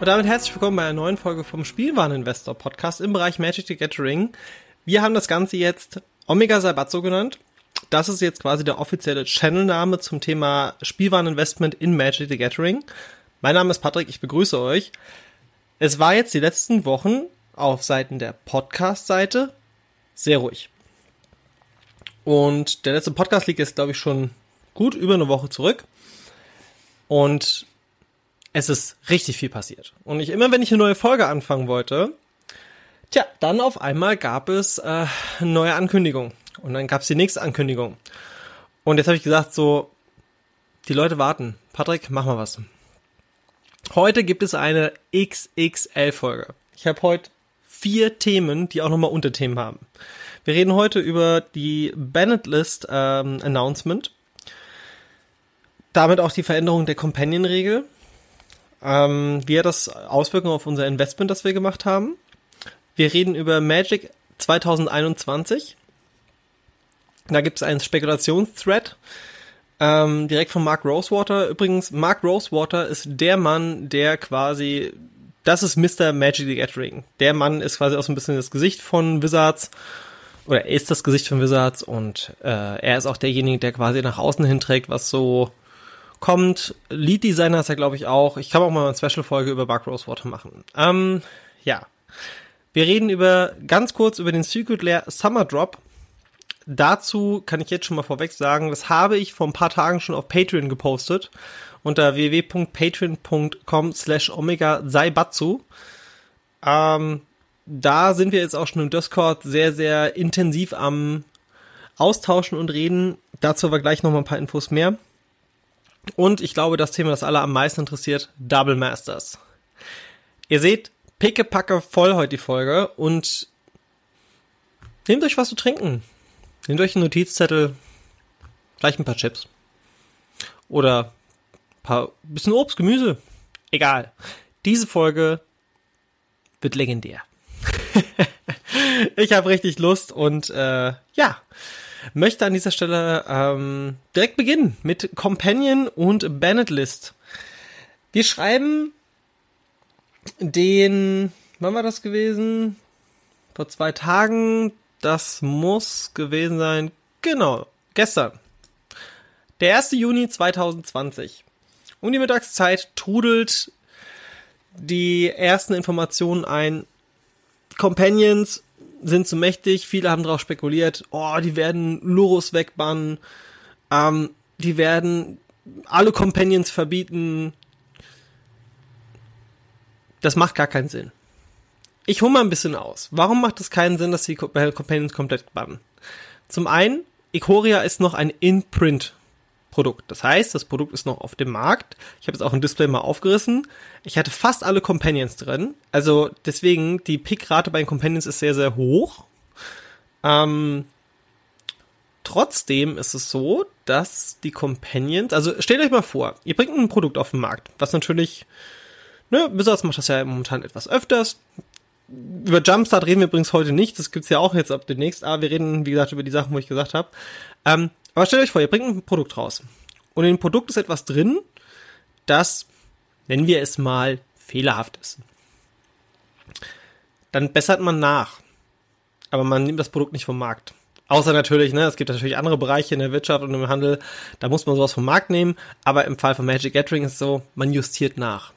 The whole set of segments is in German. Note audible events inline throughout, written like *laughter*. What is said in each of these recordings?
Und damit herzlich willkommen bei einer neuen Folge vom Spielwareninvestor Podcast im Bereich Magic the Gathering. Wir haben das Ganze jetzt Omega Salbatzo genannt. Das ist jetzt quasi der offizielle Channelname zum Thema Spielwareninvestment in Magic the Gathering. Mein Name ist Patrick, ich begrüße euch. Es war jetzt die letzten Wochen auf Seiten der Podcast-Seite sehr ruhig. Und der letzte Podcast liegt jetzt, glaube ich, schon gut über eine Woche zurück. Und es ist richtig viel passiert. Und ich immer, wenn ich eine neue Folge anfangen wollte, tja, dann auf einmal gab es äh, eine neue Ankündigung. Und dann gab es die nächste Ankündigung. Und jetzt habe ich gesagt, so, die Leute warten. Patrick, mach mal was. Heute gibt es eine XXL-Folge. Ich habe heute vier Themen, die auch nochmal Unterthemen haben. Wir reden heute über die Banned List ähm, Announcement. Damit auch die Veränderung der Companion-Regel ähm, wie hat das Auswirkungen auf unser Investment, das wir gemacht haben? Wir reden über Magic 2021. Da gibt es einen Spekulationsthread ähm, direkt von Mark Rosewater. Übrigens, Mark Rosewater ist der Mann, der quasi, das ist Mr. Magic the Gathering. Der Mann ist quasi auch so ein bisschen das Gesicht von Wizards oder er ist das Gesicht von Wizards und äh, er ist auch derjenige, der quasi nach außen hin trägt, was so kommt. Lead Designer ist er, glaube ich, auch. Ich kann auch mal eine Special-Folge über Bug Rosewater machen. Ähm, ja. Wir reden über ganz kurz über den Secret Lair Summer Drop. Dazu kann ich jetzt schon mal vorweg sagen, das habe ich vor ein paar Tagen schon auf Patreon gepostet unter www.patreon.com slash omega saibatsu. Ähm, da sind wir jetzt auch schon im Discord sehr, sehr intensiv am Austauschen und Reden. Dazu aber gleich nochmal ein paar Infos mehr. Und ich glaube, das Thema, das alle am meisten interessiert, Double Masters. Ihr seht, pickepacke voll heute die Folge und nehmt euch was zu trinken. Nehmt euch einen Notizzettel, gleich ein paar Chips. Oder ein paar, bisschen Obst, Gemüse. Egal. Diese Folge wird legendär. *laughs* ich habe richtig Lust und äh, ja, möchte an dieser Stelle ähm, direkt beginnen mit Companion und Bennett List. Wir schreiben den, wann war das gewesen? Vor zwei Tagen. Das muss gewesen sein. Genau, gestern. Der 1. Juni 2020. Um die Mittagszeit trudelt die ersten Informationen ein. Companions sind zu mächtig. Viele haben darauf spekuliert, oh, die werden Lurus wegbannen. Ähm, die werden alle Companions verbieten. Das macht gar keinen Sinn. Ich hole mal ein bisschen aus. Warum macht es keinen Sinn, dass die Companions komplett bannen? Zum einen, Ikoria ist noch ein In-Print Produkt. Das heißt, das Produkt ist noch auf dem Markt. Ich habe jetzt auch ein Display mal aufgerissen. Ich hatte fast alle Companions drin. Also deswegen, die Pickrate bei den Companions ist sehr, sehr hoch. Ähm, trotzdem ist es so, dass die Companions, also stellt euch mal vor, ihr bringt ein Produkt auf den Markt, was natürlich, ne, Wizards macht das ja momentan etwas öfters. Über Jumpstart reden wir übrigens heute nicht, das gibt's ja auch jetzt ab demnächst, aber wir reden, wie gesagt, über die Sachen, wo ich gesagt habe. Ähm, aber stellt euch vor, ihr bringt ein Produkt raus. Und in dem Produkt ist etwas drin, das, nennen wir es mal, fehlerhaft ist. Dann bessert man nach. Aber man nimmt das Produkt nicht vom Markt. Außer natürlich, ne, es gibt natürlich andere Bereiche in der Wirtschaft und im Handel, da muss man sowas vom Markt nehmen. Aber im Fall von Magic Gathering ist es so, man justiert nach.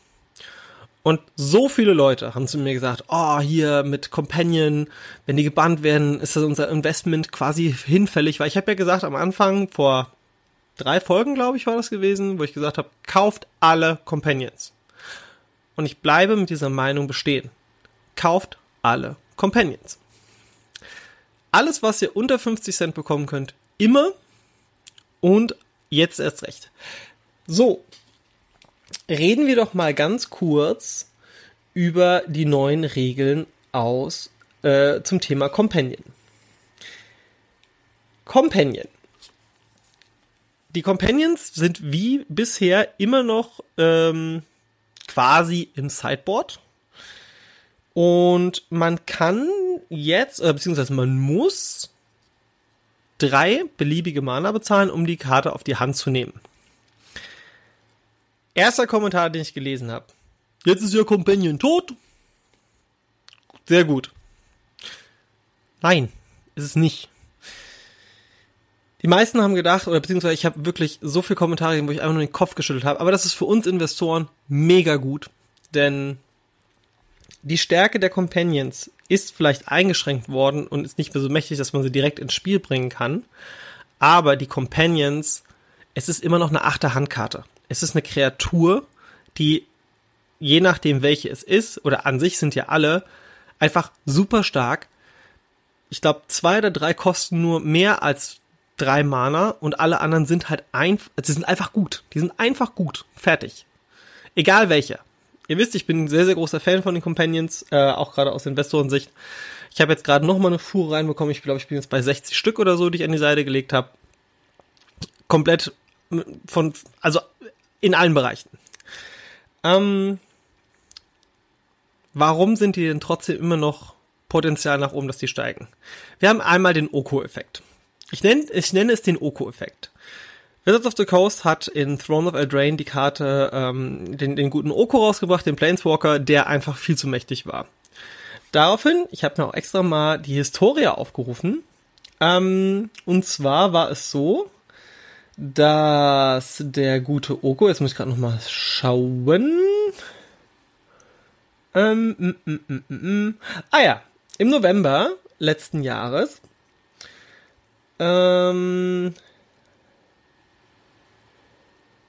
Und so viele Leute haben zu mir gesagt, oh, hier mit Companion, wenn die gebannt werden, ist das unser Investment quasi hinfällig, weil ich habe ja gesagt am Anfang, vor drei Folgen, glaube ich, war das gewesen, wo ich gesagt habe, kauft alle Companions. Und ich bleibe mit dieser Meinung bestehen. Kauft alle Companions. Alles, was ihr unter 50 Cent bekommen könnt, immer und jetzt erst recht. So, reden wir doch mal ganz kurz über die neuen Regeln aus äh, zum Thema Companion. Companion. Die Companions sind wie bisher immer noch ähm, quasi im Sideboard. Und man kann jetzt, oder beziehungsweise man muss drei beliebige Mana bezahlen, um die Karte auf die Hand zu nehmen. Erster Kommentar, den ich gelesen habe. Jetzt ist Ihr Companion tot. Sehr gut. Nein, ist es nicht. Die meisten haben gedacht, oder beziehungsweise ich habe wirklich so viele Kommentare, wo ich einfach nur den Kopf geschüttelt habe, aber das ist für uns Investoren mega gut, denn die Stärke der Companions ist vielleicht eingeschränkt worden und ist nicht mehr so mächtig, dass man sie direkt ins Spiel bringen kann, aber die Companions, es ist immer noch eine achte Handkarte es ist eine Kreatur, die je nachdem welche es ist, oder an sich sind ja alle, einfach super stark. Ich glaube, zwei oder drei kosten nur mehr als drei Mana und alle anderen sind halt einfach, sie sind einfach gut. Die sind einfach gut. Fertig. Egal welche. Ihr wisst, ich bin ein sehr, sehr großer Fan von den Companions, äh, auch gerade aus Investorensicht. Ich habe jetzt gerade noch mal eine Fuhre reinbekommen. Ich glaube, ich bin jetzt bei 60 Stück oder so, die ich an die Seite gelegt habe. Komplett von, also in allen Bereichen. Ähm, warum sind die denn trotzdem immer noch Potenzial nach oben, dass die steigen? Wir haben einmal den Oko-Effekt. Ich nenne, ich nenne es den Oko-Effekt. Wizards of the Coast hat in Throne of Eldraine die Karte, ähm, den, den guten Oko rausgebracht, den Planeswalker, der einfach viel zu mächtig war. Daraufhin, ich habe mir auch extra mal die Historie aufgerufen. Ähm, und zwar war es so, dass der gute Oko, jetzt muss ich gerade noch mal schauen. Ähm, mm, mm, mm. Ah ja, im November letzten Jahres ähm,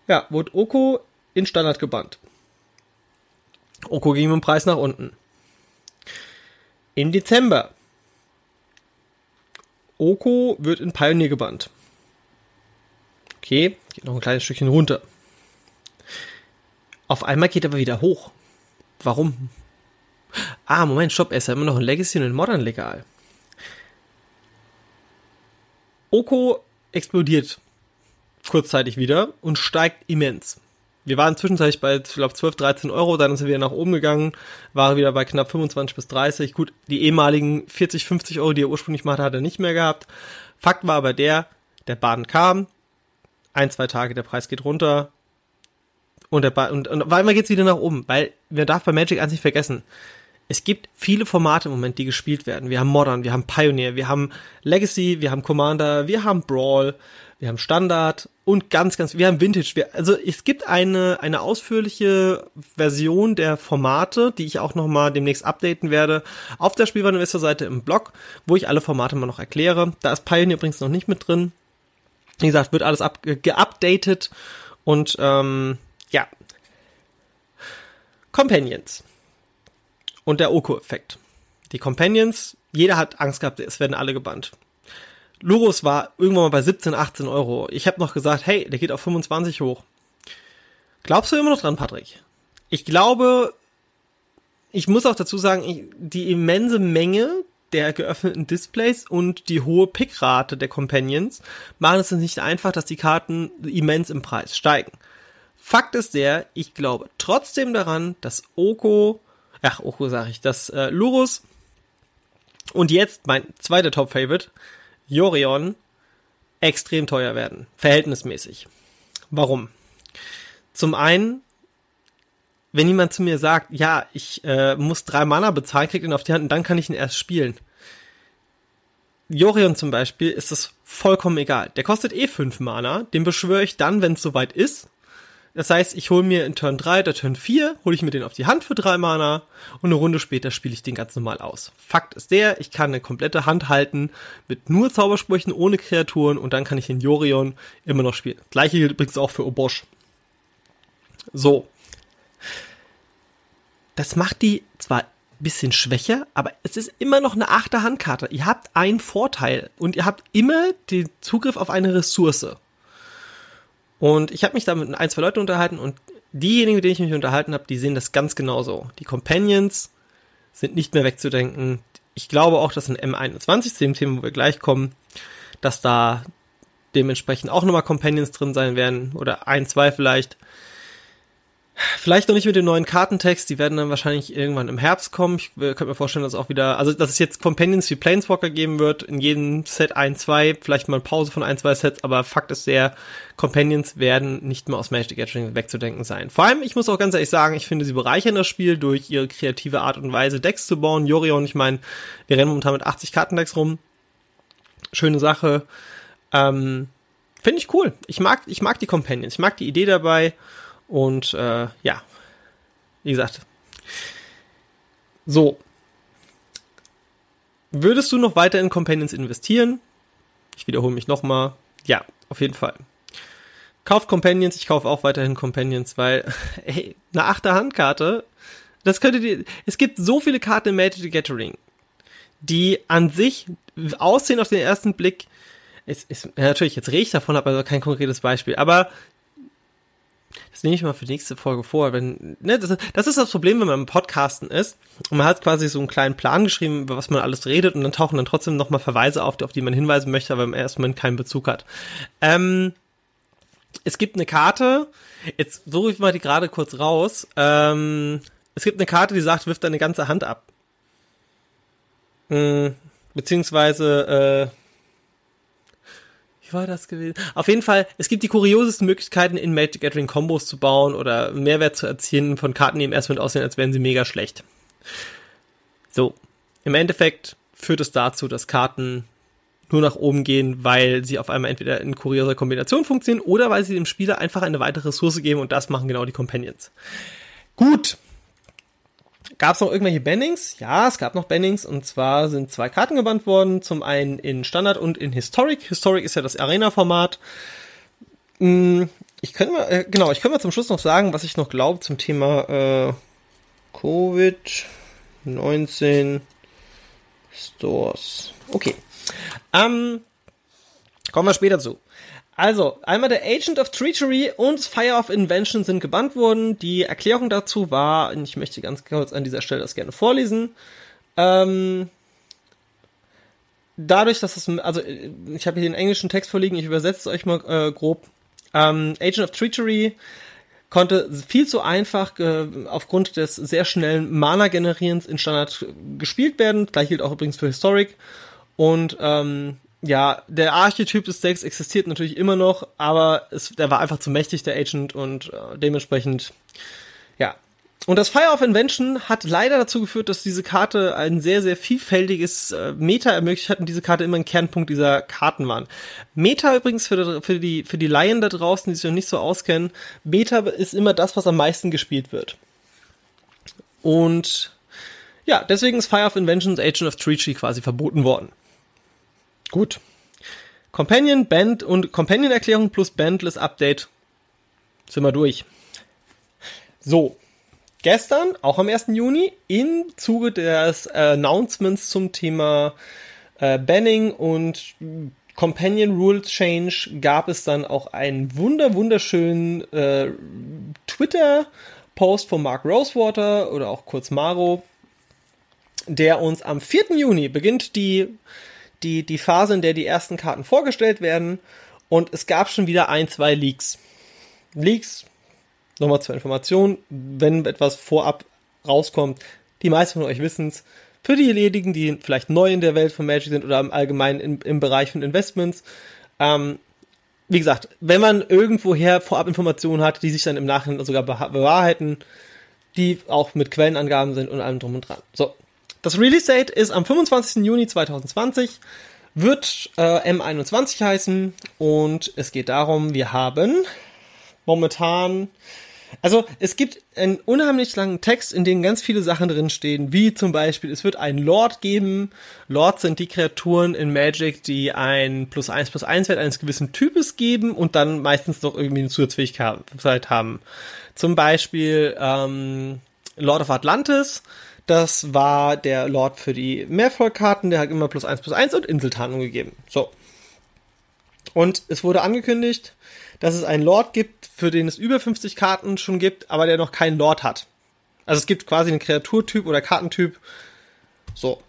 ja, wurde Oko in Standard gebannt. Oko ging dem Preis nach unten. Im Dezember. Oko wird in Pioneer gebannt. Okay, geht noch ein kleines Stückchen runter. Auf einmal geht er aber wieder hoch. Warum? Ah, Moment, stopp, er ist ja immer noch in Legacy und in Modern legal. Oko explodiert kurzzeitig wieder und steigt immens. Wir waren zwischenzeitlich bei, ich glaube, 12, 13 Euro, dann ist er wieder nach oben gegangen, war wieder bei knapp 25 bis 30. Gut, die ehemaligen 40, 50 Euro, die er ursprünglich mal hatte, hat er nicht mehr gehabt. Fakt war aber der, der Baden kam, ein, zwei Tage, der Preis geht runter und der und, und auf einmal geht's wieder nach oben, weil man darf bei Magic eins nicht vergessen es gibt viele Formate im Moment, die gespielt werden. Wir haben Modern, wir haben Pioneer, wir haben Legacy, wir haben Commander, wir haben Brawl, wir haben Standard und ganz, ganz, wir haben Vintage. Wir, also es gibt eine, eine ausführliche Version der Formate, die ich auch nochmal demnächst updaten werde, auf der Spielwareninvestor-Seite im Blog, wo ich alle Formate mal noch erkläre. Da ist Pioneer übrigens noch nicht mit drin. Wie gesagt, wird alles up, geupdatet und ähm, ja. Companions und der Oko-Effekt. Die Companions, jeder hat Angst gehabt, es werden alle gebannt. Lurus war irgendwann mal bei 17, 18 Euro. Ich habe noch gesagt, hey, der geht auf 25 hoch. Glaubst du immer noch dran, Patrick? Ich glaube, ich muss auch dazu sagen, ich, die immense Menge der geöffneten Displays und die hohe Pickrate der Companions machen es nicht einfach, dass die Karten immens im Preis steigen. Fakt ist der, ich glaube trotzdem daran, dass Oko ach, Oko sag ich, das äh, Lurus und jetzt mein zweiter Top-Favorite, Jorion, extrem teuer werden. Verhältnismäßig. Warum? Zum einen, wenn jemand zu mir sagt, ja, ich äh, muss drei Mana bezahlen, kriegt ihn auf die Hand und dann kann ich ihn erst spielen. Jorion zum Beispiel ist das vollkommen egal. Der kostet eh fünf Mana, den beschwöre ich dann, wenn es soweit ist. Das heißt, ich hole mir in Turn 3 oder Turn 4, hole ich mir den auf die Hand für drei Mana und eine Runde später spiele ich den ganz normal aus. Fakt ist der, ich kann eine komplette Hand halten mit nur Zaubersprüchen, ohne Kreaturen und dann kann ich den Jorion immer noch spielen. Gleiche gilt übrigens auch für Obosch. So. Das macht die zwar ein bisschen schwächer, aber es ist immer noch eine achte Handkarte. Ihr habt einen Vorteil und ihr habt immer den Zugriff auf eine Ressource. Und ich habe mich da mit ein, zwei Leuten unterhalten und diejenigen, mit denen ich mich unterhalten habe, die sehen das ganz genauso. Die Companions sind nicht mehr wegzudenken. Ich glaube auch, dass ein M21, zu dem Thema, wo wir gleich kommen, dass da dementsprechend auch nochmal Companions drin sein werden oder ein, zwei vielleicht. Vielleicht noch nicht mit dem neuen Kartentext, die werden dann wahrscheinlich irgendwann im Herbst kommen. Ich äh, könnte mir vorstellen, dass auch wieder, also dass es jetzt Companions wie Planeswalker geben wird, in jedem Set ein, zwei, vielleicht mal eine Pause von ein, zwei Sets, aber Fakt ist sehr, Companions werden nicht mehr aus Magic the Gathering wegzudenken sein. Vor allem, ich muss auch ganz ehrlich sagen, ich finde, sie bereichern das Spiel durch ihre kreative Art und Weise, Decks zu bauen. Jorion, ich meine, wir rennen momentan mit 80 Kartendecks rum. Schöne Sache. Ähm, finde ich cool. Ich mag, ich mag die Companions, ich mag die Idee dabei. Und äh, ja, wie gesagt. So. Würdest du noch weiter in Companions investieren? Ich wiederhole mich nochmal. Ja, auf jeden Fall. Kauft Companions, ich kaufe auch weiterhin Companions, weil, *laughs* hey, eine achte Handkarte, das könnte dir, es gibt so viele Karten in Magic the Gathering, die an sich aussehen auf den ersten Blick, ist, ja, natürlich, jetzt rede ich davon, habe also kein konkretes Beispiel, aber das nehme ich mal für die nächste Folge vor. Wenn, ne, das, das ist das Problem, wenn man im Podcasten ist und man hat quasi so einen kleinen Plan geschrieben, über was man alles redet und dann tauchen dann trotzdem nochmal Verweise auf, auf die man hinweisen möchte, aber im ersten Moment keinen Bezug hat. Ähm, es gibt eine Karte, jetzt suche ich mal die gerade kurz raus. Ähm, es gibt eine Karte, die sagt, wirf deine ganze Hand ab. Hm, beziehungsweise, äh, wie war das gewesen? Auf jeden Fall, es gibt die kuriosesten Möglichkeiten, in Magic Gathering Combos zu bauen oder Mehrwert zu erzielen von Karten, die im ersten Moment aussehen, als wären sie mega schlecht. So. Im Endeffekt führt es dazu, dass Karten nur nach oben gehen, weil sie auf einmal entweder in kurioser Kombination funktionieren oder weil sie dem Spieler einfach eine weitere Ressource geben und das machen genau die Companions. Gut. Gab es noch irgendwelche Bannings? Ja, es gab noch Bannings und zwar sind zwei Karten gebannt worden. Zum einen in Standard und in Historic. Historic ist ja das Arena-Format. Hm, ich könnte mal, äh, genau, ich könnte mal zum Schluss noch sagen, was ich noch glaube zum Thema äh, Covid-19 Stores. Okay. Ähm, kommen wir später zu. Also, einmal der Agent of Treachery und Fire of Invention sind gebannt worden. Die Erklärung dazu war, ich möchte ganz kurz an dieser Stelle das gerne vorlesen. Ähm, dadurch, dass es, also ich habe hier den englischen Text vorliegen, ich übersetze es euch mal äh, grob. Ähm, Agent of Treachery konnte viel zu einfach äh, aufgrund des sehr schnellen Mana-Generierens in Standard gespielt werden. Gleich gilt auch übrigens für Historic. Und ähm, ja, der Archetyp des Decks existiert natürlich immer noch, aber es, der war einfach zu mächtig, der Agent, und äh, dementsprechend, ja. Und das Fire of Invention hat leider dazu geführt, dass diese Karte ein sehr, sehr vielfältiges äh, Meta ermöglicht hat und diese Karte immer ein Kernpunkt dieser Karten waren. Meta übrigens für, für, die, für die Laien da draußen, die sich noch nicht so auskennen, Meta ist immer das, was am meisten gespielt wird. Und ja, deswegen ist Fire of Inventions Agent of Treachery quasi verboten worden. Gut. Companion, Band und Companion-Erklärung plus Bandless Update sind wir durch. So. Gestern, auch am 1. Juni, im Zuge des Announcements zum Thema äh, Banning und Companion Rule Change gab es dann auch einen wunder wunderschönen äh, Twitter-Post von Mark Rosewater oder auch kurz Maro, der uns am 4. Juni beginnt die die, die Phase, in der die ersten Karten vorgestellt werden. Und es gab schon wieder ein, zwei Leaks. Leaks, nochmal zur Information, wenn etwas vorab rauskommt, die meisten von euch wissen es. Für diejenigen, die vielleicht neu in der Welt von Magic sind oder im Allgemeinen im, im Bereich von Investments, ähm, wie gesagt, wenn man irgendwoher vorab Informationen hat, die sich dann im Nachhinein sogar bewahrheiten, die auch mit Quellenangaben sind und allem drum und dran. So, das Release-Date ist am 25. Juni 2020, wird äh, M21 heißen und es geht darum, wir haben momentan, also es gibt einen unheimlich langen Text, in dem ganz viele Sachen drinstehen, wie zum Beispiel, es wird einen Lord geben. Lords sind die Kreaturen in Magic, die ein plus eins plus eins Wert eines gewissen Types geben und dann meistens noch irgendwie eine Zusatzfähigkeit haben. Zum Beispiel ähm, Lord of Atlantis das war der Lord für die Mehrvolkkarten, der hat immer plus eins plus eins und Inseltarnung gegeben. So. Und es wurde angekündigt, dass es einen Lord gibt, für den es über 50 Karten schon gibt, aber der noch keinen Lord hat. Also es gibt quasi einen Kreaturtyp oder Kartentyp. So.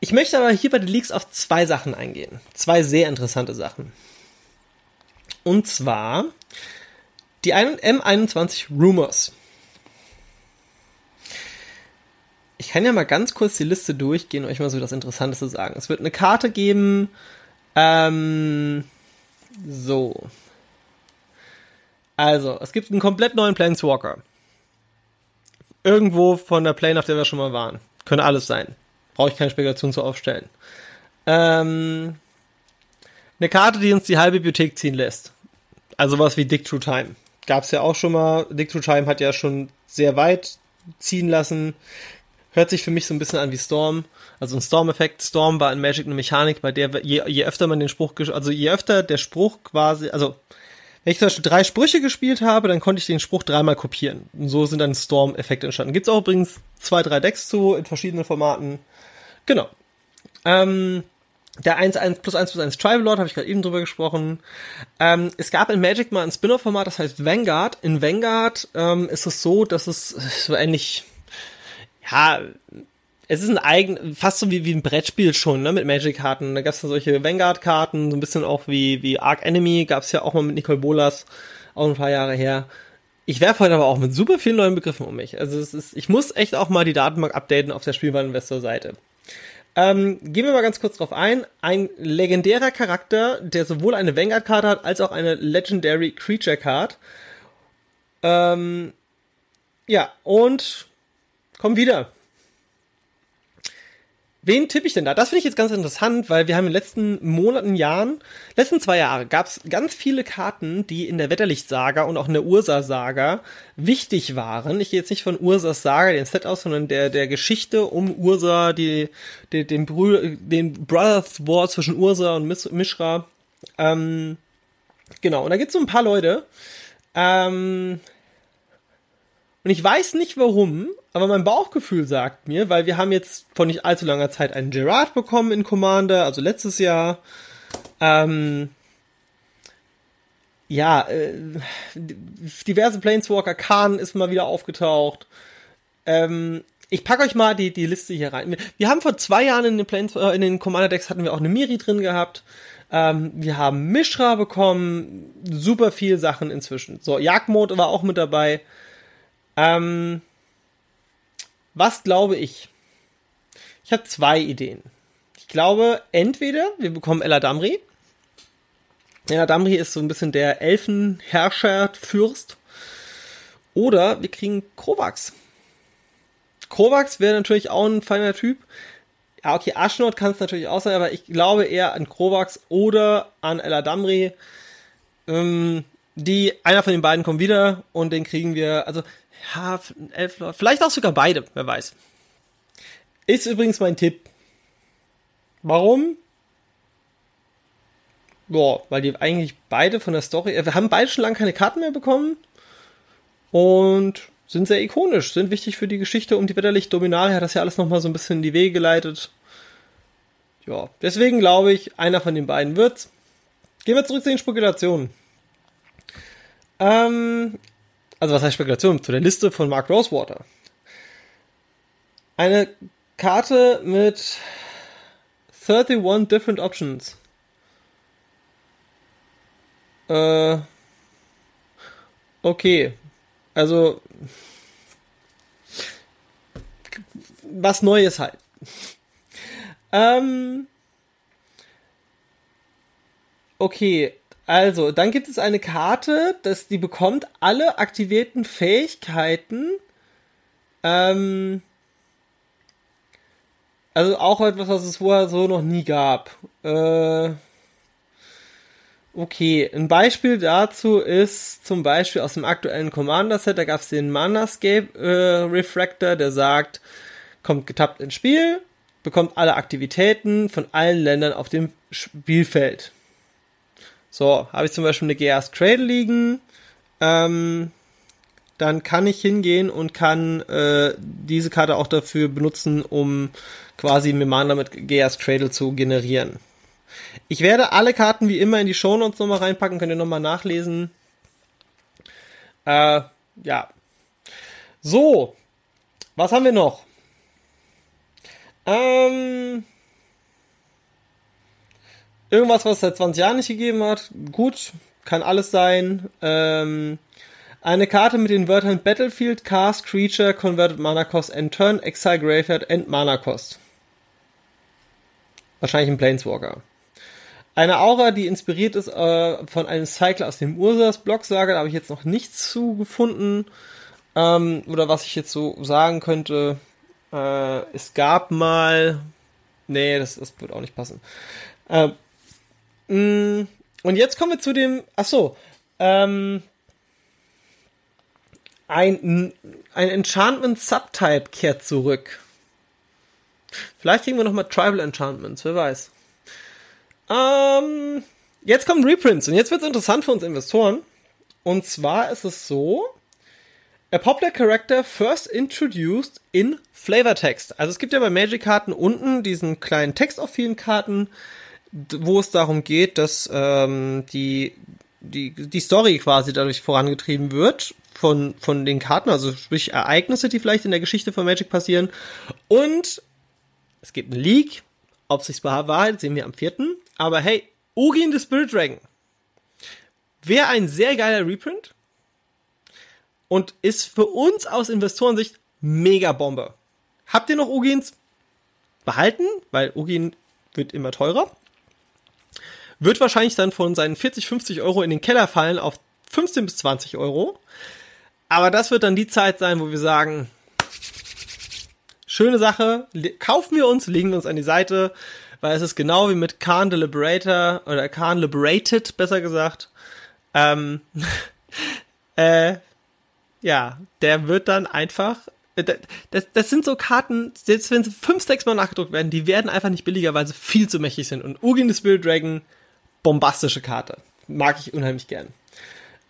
Ich möchte aber hier bei den Leaks auf zwei Sachen eingehen. Zwei sehr interessante Sachen. Und zwar die M21 Rumors. Ich kann ja mal ganz kurz die Liste durchgehen und euch mal so das Interessanteste sagen. Es wird eine Karte geben, ähm, so. Also, es gibt einen komplett neuen Planeswalker. Irgendwo von der Plane, auf der wir schon mal waren. Könnte alles sein. Brauche ich keine Spekulation zu aufstellen. Ähm, eine Karte, die uns die halbe Bibliothek ziehen lässt. Also was wie Dick True Time. Gab es ja auch schon mal. Dick True Time hat ja schon sehr weit ziehen lassen. Hört sich für mich so ein bisschen an wie Storm. Also ein Storm-Effekt. Storm war in Magic eine Mechanik, bei der je, je öfter man den Spruch, also je öfter der Spruch quasi, also wenn ich zum Beispiel drei Sprüche gespielt habe, dann konnte ich den Spruch dreimal kopieren. Und so sind dann Storm-Effekte entstanden. Gibt's auch übrigens zwei, drei Decks zu in verschiedenen Formaten. Genau. Ähm, der 1, 1 plus 1 plus 1 Tribal Lord, habe ich gerade eben drüber gesprochen. Ähm, es gab in Magic mal ein Spin-off-Format, das heißt Vanguard. In Vanguard ähm, ist es so, dass es so ähnlich ja, es ist ein eigen, fast so wie, wie ein Brettspiel schon, ne, mit Magic-Karten. Da gab es solche Vanguard-Karten, so ein bisschen auch wie, wie Arc Enemy, gab es ja auch mal mit Nicole Bolas, auch ein paar Jahre her. Ich werfe heute aber auch mit super vielen neuen Begriffen um mich. Also es ist, ich muss echt auch mal die Datenbank updaten auf der Spielwareninvestor-Seite. Ähm, gehen wir mal ganz kurz drauf ein. Ein legendärer Charakter, der sowohl eine Vanguard-Karte hat, als auch eine Legendary Creature-Card. Ähm, ja, und komm wieder. wen tippe ich denn da? Das finde ich jetzt ganz interessant, weil wir haben in den letzten Monaten, Jahren, letzten zwei Jahre gab es ganz viele Karten, die in der Wetterlicht-Saga und auch in der Ursa-Saga wichtig waren. Ich gehe jetzt nicht von Ursas Saga, den Set aus, sondern der, der Geschichte um Ursa, die, die den, Brü den Brothers War zwischen Ursa und Mis Mishra. Ähm, genau, und da gibt es so ein paar Leute, ähm, und ich weiß nicht warum, aber mein Bauchgefühl sagt mir, weil wir haben jetzt vor nicht allzu langer Zeit einen Gerard bekommen in Commander, also letztes Jahr. Ähm, ja, äh, diverse Planeswalker, Khan ist mal wieder aufgetaucht. Ähm, ich packe euch mal die, die Liste hier rein. Wir haben vor zwei Jahren in den, Planes, äh, in den Commander-Decks hatten wir auch eine Miri drin gehabt. Ähm, wir haben Mishra bekommen, super viel Sachen inzwischen. So, Jagdmode war auch mit dabei. Ähm, was glaube ich? Ich habe zwei Ideen. Ich glaube, entweder wir bekommen Ella Damri. Ella Damri ist so ein bisschen der Elfenherrscher, Fürst. Oder wir kriegen Kovacs. Kovacs wäre natürlich auch ein feiner Typ. Ja, okay, Ashnod kann es natürlich auch sein, aber ich glaube eher an Kovacs oder an Ella Damri. Ähm, die, einer von den beiden kommt wieder und den kriegen wir, also ja, elf Leute. Vielleicht auch sogar beide, wer weiß. Ist übrigens mein Tipp. Warum? Boah, weil die eigentlich beide von der Story. Wir haben beide schon lange keine Karten mehr bekommen. Und sind sehr ikonisch, sind wichtig für die Geschichte um die Wetterlicht Dominaria hat das ja alles nochmal so ein bisschen in die Wege geleitet. Ja, deswegen glaube ich, einer von den beiden wird's. Gehen wir zurück zu den Spekulationen. Ähm, also was heißt Spekulation? Zu der Liste von Mark Rosewater. Eine Karte mit 31 different options. Äh, okay. Also, was Neues halt. ähm, okay, also, dann gibt es eine Karte, dass die bekommt alle aktivierten Fähigkeiten. Ähm, also auch etwas, was es vorher so noch nie gab. Äh, okay, ein Beispiel dazu ist zum Beispiel aus dem aktuellen Commander-Set, da gab es den Manascape äh, Refractor, der sagt, kommt getappt ins Spiel, bekommt alle Aktivitäten von allen Ländern auf dem Spielfeld. So, habe ich zum Beispiel eine GS Cradle liegen, ähm, dann kann ich hingehen und kann äh, diese Karte auch dafür benutzen, um quasi Memanda mit GS Cradle zu generieren. Ich werde alle Karten wie immer in die Show Notes nochmal reinpacken, könnt ihr nochmal nachlesen. Äh, ja. So, was haben wir noch? Ähm, Irgendwas, was es seit 20 Jahren nicht gegeben hat. Gut, kann alles sein. Ähm, eine Karte mit den Wörtern Battlefield, Cast, Creature, Converted Mana Cost, End Turn, Exile Graveyard, End Mana Cost. Wahrscheinlich ein Planeswalker. Eine Aura, die inspiriert ist äh, von einem Cycler aus dem Ursas Blocksaga, da habe ich jetzt noch nichts zu gefunden. Ähm, oder was ich jetzt so sagen könnte. Äh, es gab mal. Nee, das, das wird auch nicht passen. Äh, und jetzt kommen wir zu dem, ach so, ähm, ein, ein Enchantment Subtype kehrt zurück. Vielleicht kriegen wir nochmal Tribal Enchantments, wer weiß. Ähm, jetzt kommen Reprints und jetzt wird es interessant für uns Investoren. Und zwar ist es so, a popular character first introduced in Flavor Text. Also es gibt ja bei Magic Karten unten diesen kleinen Text auf vielen Karten, wo es darum geht, dass ähm, die, die, die Story quasi dadurch vorangetrieben wird von, von den Karten, also sprich Ereignisse, die vielleicht in der Geschichte von Magic passieren. Und es gibt einen Leak, ob sich's bewahrheitet, sehen wir am vierten. Aber hey, Ugin the Spirit Dragon wäre ein sehr geiler Reprint und ist für uns aus Investorensicht mega Bombe. Habt ihr noch Ugins behalten? Weil Ugin wird immer teurer wird wahrscheinlich dann von seinen 40, 50 Euro in den Keller fallen auf 15 bis 20 Euro. Aber das wird dann die Zeit sein, wo wir sagen, schöne Sache, kaufen wir uns, legen wir uns an die Seite, weil es ist genau wie mit Khan the Liberator oder Khan Liberated, besser gesagt. Ähm, *laughs* äh, ja, der wird dann einfach. Äh, das, das sind so Karten, selbst wenn sie fünf, sechs Mal nachgedruckt werden, die werden einfach nicht billiger, weil sie viel zu mächtig sind. Und Ugin the Spirit Dragon bombastische Karte. Mag ich unheimlich gern.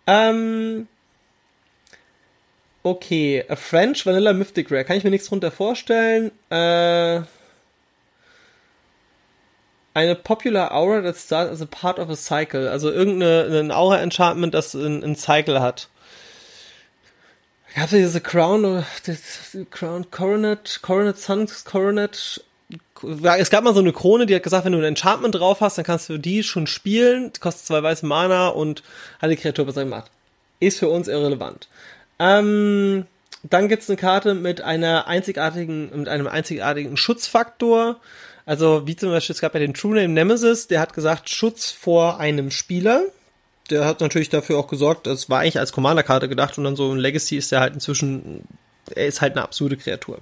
Ähm, okay, A French Vanilla Mythic Rare. Kann ich mir nichts drunter vorstellen. Äh, eine Popular Aura that starts as a part of a cycle. Also irgendein Aura-Enchantment, das einen Cycle hat. Gab es diese Crown, Crown Coronet, Coronet Suns, Coronet es gab mal so eine Krone, die hat gesagt, wenn du ein Enchantment drauf hast, dann kannst du die schon spielen, kostet zwei weiße Mana und hat die Kreatur besser gemacht. Ist für uns irrelevant. Ähm, dann gibt's eine Karte mit einer einzigartigen, mit einem einzigartigen Schutzfaktor. Also, wie zum Beispiel, es gab ja den True Name Nemesis, der hat gesagt, Schutz vor einem Spieler. Der hat natürlich dafür auch gesorgt, das war eigentlich als Commander-Karte gedacht und dann so ein Legacy ist der halt inzwischen, er ist halt eine absurde Kreatur.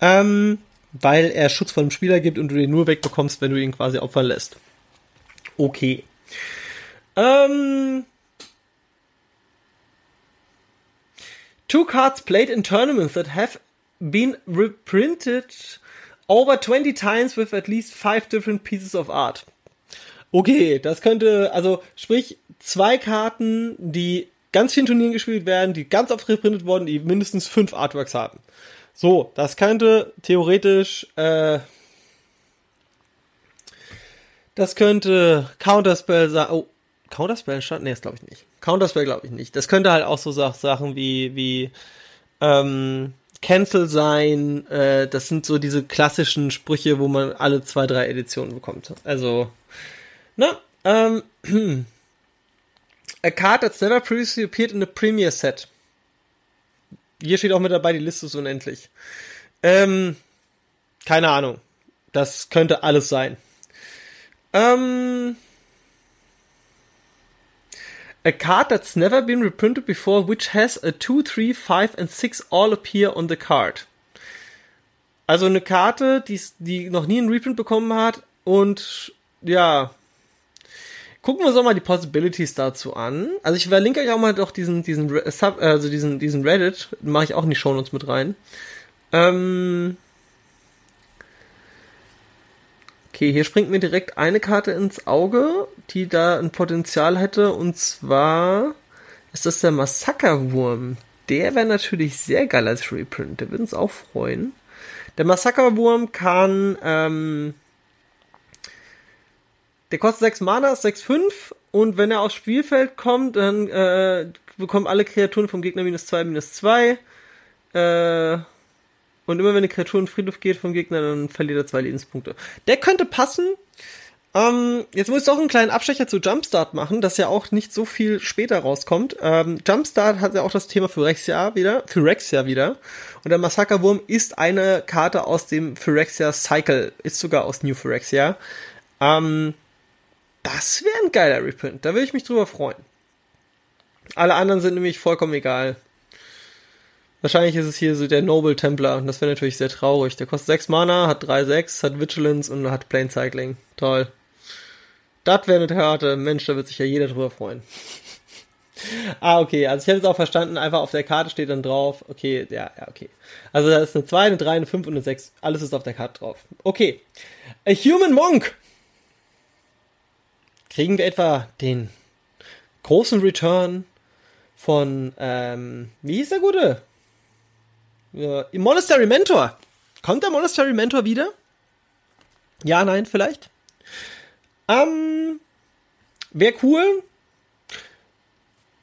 Ähm, weil er Schutz vor dem Spieler gibt und du den nur wegbekommst, wenn du ihn quasi opfern lässt. Okay. Ähm. Two cards played in tournaments that have been reprinted over 20 times with at least five different pieces of art. Okay, das könnte, also sprich, zwei Karten, die ganz vielen Turnieren gespielt werden, die ganz oft reprintet wurden, die mindestens fünf Artworks haben. So, das könnte theoretisch, äh, das könnte Counterspell sein. Oh, Counterspell statt? Nee, das glaube ich nicht. Counterspell glaube ich nicht. Das könnte halt auch so Sachen wie, wie, ähm, Cancel sein. Äh, das sind so diese klassischen Sprüche, wo man alle zwei, drei Editionen bekommt. Also, ne, ähm, *clears throat* A card that's never previously appeared in a premier set. Hier steht auch mit dabei, die Liste ist unendlich. Ähm, keine Ahnung. Das könnte alles sein. Ähm, a card that's never been reprinted before, which has a 2, 3, 5 and 6 all appear on the card. Also eine Karte, die, die noch nie einen Reprint bekommen hat und ja, gucken wir uns auch mal die Possibilities dazu an. Also ich verlinke euch auch mal doch diesen, diesen, Sub, also diesen, diesen Reddit, mache ich auch in die Show Notes mit rein. Ähm okay, hier springt mir direkt eine Karte ins Auge, die da ein Potenzial hätte, und zwar ist das der Massakerwurm. Der wäre natürlich sehr geil als Reprint, der würde uns auch freuen. Der Massakerwurm kann ähm, der kostet 6 Mana, 6-5 und wenn er aufs Spielfeld kommt, dann äh, bekommen alle Kreaturen vom Gegner minus 2, minus 2. Äh, und immer wenn eine Kreatur in den Friedhof geht vom Gegner, dann verliert er zwei Lebenspunkte. Der könnte passen. Ähm, jetzt muss ich doch einen kleinen Abstecher zu Jumpstart machen, dass ja auch nicht so viel später rauskommt. Ähm, Jumpstart hat ja auch das Thema Phyrexia wieder, Phyrexia wieder. Und der Massakerwurm ist eine Karte aus dem Phyrexia Cycle, ist sogar aus New Phyrexia. Ähm, das wäre ein geiler Reprint. Da würde ich mich drüber freuen. Alle anderen sind nämlich vollkommen egal. Wahrscheinlich ist es hier so der Noble Templar und das wäre natürlich sehr traurig. Der kostet 6 Mana, hat 3 6, hat Vigilance und hat Plane Cycling. Toll. Das wäre eine Karte. Mensch, da wird sich ja jeder drüber freuen. *laughs* ah, okay. Also ich habe es auch verstanden. Einfach auf der Karte steht dann drauf. Okay, ja, ja, okay. Also da ist eine 2, eine 3, eine 5 und eine 6. Alles ist auf der Karte drauf. Okay. A Human Monk. Kriegen wir etwa den großen Return von, ähm, wie hieß der Gute? Ja, Monastery Mentor. Kommt der Monastery Mentor wieder? Ja, nein, vielleicht. Ähm, wäre cool.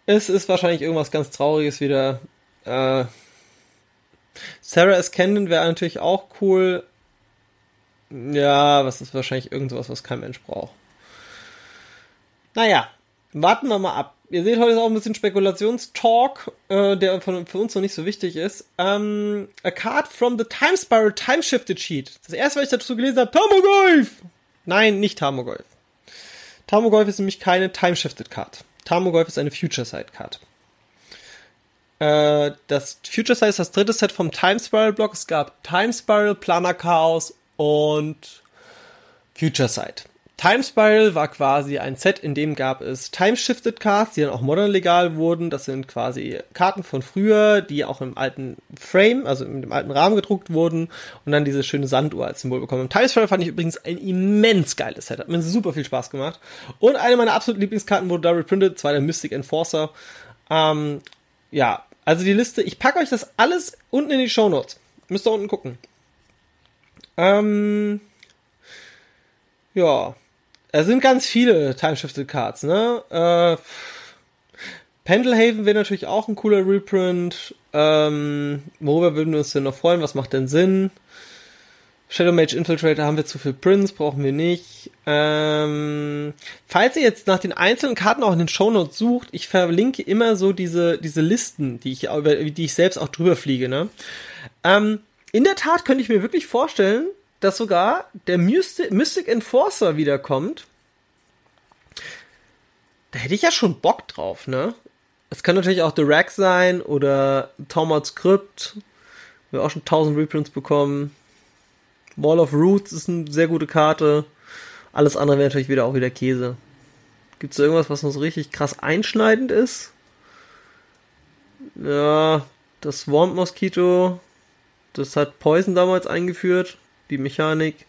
Es ist wahrscheinlich irgendwas ganz Trauriges wieder. Äh, Sarah Escandon wäre natürlich auch cool. Ja, was ist wahrscheinlich irgendwas, was kein Mensch braucht. Naja, warten wir mal ab. Ihr seht, heute ist auch ein bisschen Spekulationstalk, äh, der von, für uns noch nicht so wichtig ist. Ähm, a card from the time spiral time shifted sheet. Das erste, was ich dazu gelesen habe, Tamogolf! Nein, nicht Tamogolf. Tamogolf ist nämlich keine time shifted card. Tamogolf ist eine Future Side Card. Äh, das Future Side ist das dritte Set vom Time Spiral Block. Es gab Time Spiral, Planer Chaos und Future Side. Time Spiral war quasi ein Set, in dem gab es Time-Shifted Cards, die dann auch modern legal wurden. Das sind quasi Karten von früher, die auch im alten Frame, also im alten Rahmen gedruckt wurden und dann diese schöne Sanduhr als Symbol bekommen. Time Spiral fand ich übrigens ein immens geiles Set, hat mir super viel Spaß gemacht. Und eine meiner absoluten Lieblingskarten wurde da reprintet, zwar der Mystic Enforcer. Ähm, ja, also die Liste, ich packe euch das alles unten in die Show Notes. Müsst ihr unten gucken. Ähm, ja, es sind ganz viele Time-Shifted Cards, ne? Äh, Pendlehaven wäre natürlich auch ein cooler Reprint. Ähm, worüber würden wir uns denn noch freuen? Was macht denn Sinn? Shadow Mage Infiltrator haben wir zu viel Prints, brauchen wir nicht. Ähm, falls ihr jetzt nach den einzelnen Karten auch in den Shownotes sucht, ich verlinke immer so diese, diese Listen, die ich, die ich selbst auch drüber fliege, ne? Ähm, in der Tat könnte ich mir wirklich vorstellen, dass sogar der Mystic, Mystic Enforcer wiederkommt. Da hätte ich ja schon Bock drauf, ne? Es kann natürlich auch The Rack sein oder Tormod Script. Wir haben auch schon 1000 Reprints bekommen. Wall of Roots ist eine sehr gute Karte. Alles andere wäre natürlich wieder auch wieder Käse. Gibt es irgendwas, was noch so richtig krass einschneidend ist? Ja, das Swamp Mosquito. Das hat Poison damals eingeführt die Mechanik.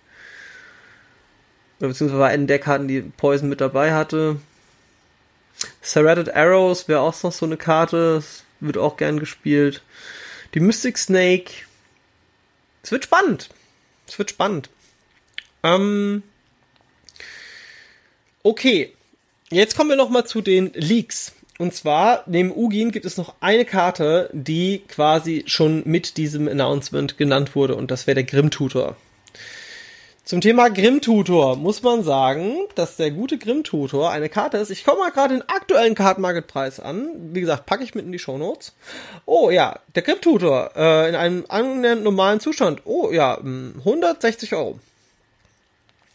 Beziehungsweise war eine der Karten, die Poison mit dabei hatte. Serrated Arrows wäre auch noch so eine Karte. Das wird auch gern gespielt. Die Mystic Snake. Es wird spannend. Es wird spannend. Ähm okay. Jetzt kommen wir noch mal zu den Leaks. Und zwar, neben Ugin gibt es noch eine Karte, die quasi schon mit diesem Announcement genannt wurde. Und das wäre der Grim Tutor. Zum Thema Grimm-Tutor muss man sagen, dass der gute Grimm-Tutor eine Karte ist. Ich komme mal gerade den aktuellen Card Market Preis an. Wie gesagt, packe ich mit in die Show Notes. Oh ja, der Grimm-Tutor äh, in einem annähernd normalen Zustand. Oh ja, 160 hm, Euro.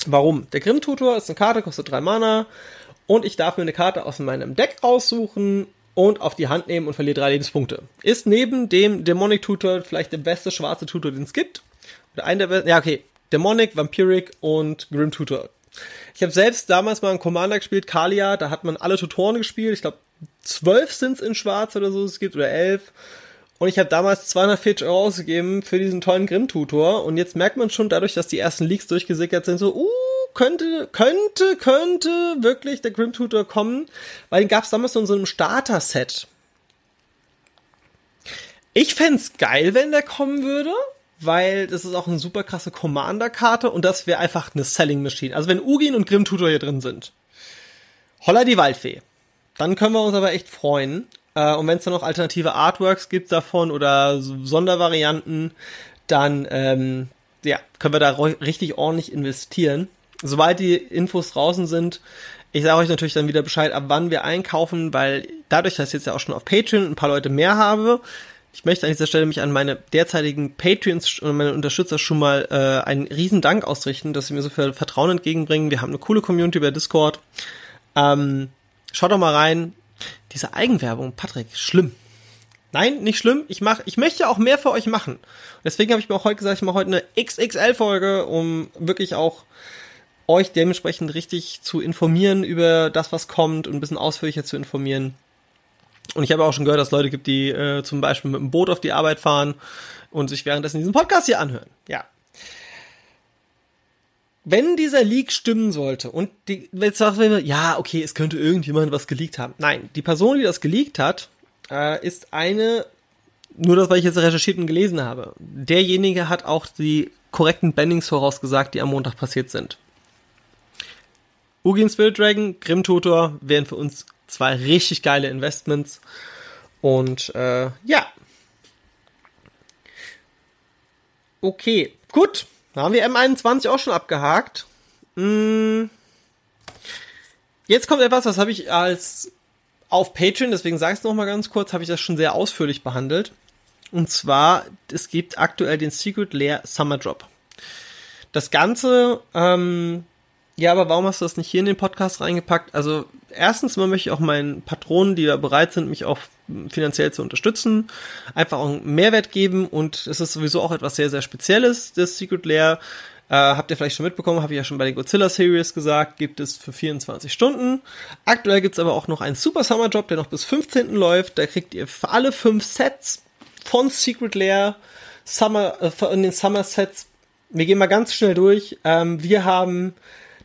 Warum? Der Grimm-Tutor ist eine Karte, kostet 3 Mana und ich darf mir eine Karte aus meinem Deck raussuchen und auf die Hand nehmen und verliere drei Lebenspunkte. Ist neben dem Demonic Tutor vielleicht der beste schwarze Tutor, den es gibt. Oder ein der besten. Ja, okay. Demonic, Vampiric und Grim Tutor. Ich habe selbst damals mal einen Commander gespielt, Kalia, da hat man alle Tutoren gespielt. Ich glaube, zwölf sind's in Schwarz oder so es gibt, oder elf. Und ich habe damals 240 Euro ausgegeben für diesen tollen Grimm-Tutor. Und jetzt merkt man schon dadurch, dass die ersten Leaks durchgesickert sind, so, uh, könnte, könnte, könnte wirklich der Grimm-Tutor kommen. Weil den gab's damals in so einem Starter-Set. Ich fände geil, wenn der kommen würde weil das ist auch eine super krasse Commander-Karte und das wäre einfach eine Selling Machine. Also wenn Ugin und Grim Tutor hier drin sind, holla die Waldfee, dann können wir uns aber echt freuen. Äh, und wenn es dann noch alternative Artworks gibt davon oder Sondervarianten, dann ähm, ja, können wir da richtig ordentlich investieren. Sobald die Infos draußen sind, ich sage euch natürlich dann wieder Bescheid, ab wann wir einkaufen, weil dadurch, dass ich jetzt ja auch schon auf Patreon ein paar Leute mehr habe, ich möchte an dieser Stelle mich an meine derzeitigen Patreons und meine Unterstützer schon mal äh, einen riesen Dank ausrichten, dass sie mir so viel Vertrauen entgegenbringen. Wir haben eine coole Community über Discord. Ähm, schaut doch mal rein. Diese Eigenwerbung, Patrick, schlimm. Nein, nicht schlimm. Ich mach, ich möchte auch mehr für euch machen. Deswegen habe ich mir auch heute gesagt, ich mache heute eine XXL-Folge, um wirklich auch euch dementsprechend richtig zu informieren über das, was kommt und ein bisschen ausführlicher zu informieren. Und ich habe auch schon gehört, dass es Leute gibt, die äh, zum Beispiel mit dem Boot auf die Arbeit fahren und sich währenddessen diesen Podcast hier anhören. Ja. Wenn dieser Leak stimmen sollte und die, jetzt sagt man, ja, okay, es könnte irgendjemand was geleakt haben. Nein, die Person, die das geleakt hat, äh, ist eine, nur das, weil ich jetzt recherchiert und gelesen habe. Derjenige hat auch die korrekten Bendings vorausgesagt, die am Montag passiert sind. Ugin Spirit Dragon, Grim Tutor wären für uns zwei richtig geile Investments. Und äh, ja. Okay, gut. Da haben wir M21 auch schon abgehakt. Hm. Jetzt kommt etwas, das habe ich als auf Patreon, deswegen sage ich es nochmal ganz kurz, habe ich das schon sehr ausführlich behandelt. Und zwar, es gibt aktuell den Secret Lair Summer Drop. Das Ganze ähm, ja, aber warum hast du das nicht hier in den Podcast reingepackt? Also, erstens mal möchte ich auch meinen Patronen, die da bereit sind, mich auch finanziell zu unterstützen, einfach auch einen Mehrwert geben und es ist sowieso auch etwas sehr, sehr Spezielles, das Secret Lair. Äh, habt ihr vielleicht schon mitbekommen, habe ich ja schon bei der Godzilla Series gesagt, gibt es für 24 Stunden. Aktuell gibt's aber auch noch einen Super Summer Job, der noch bis 15. läuft. Da kriegt ihr für alle fünf Sets von Secret Lair Summer, äh, in den Summer Sets. Wir gehen mal ganz schnell durch. Ähm, wir haben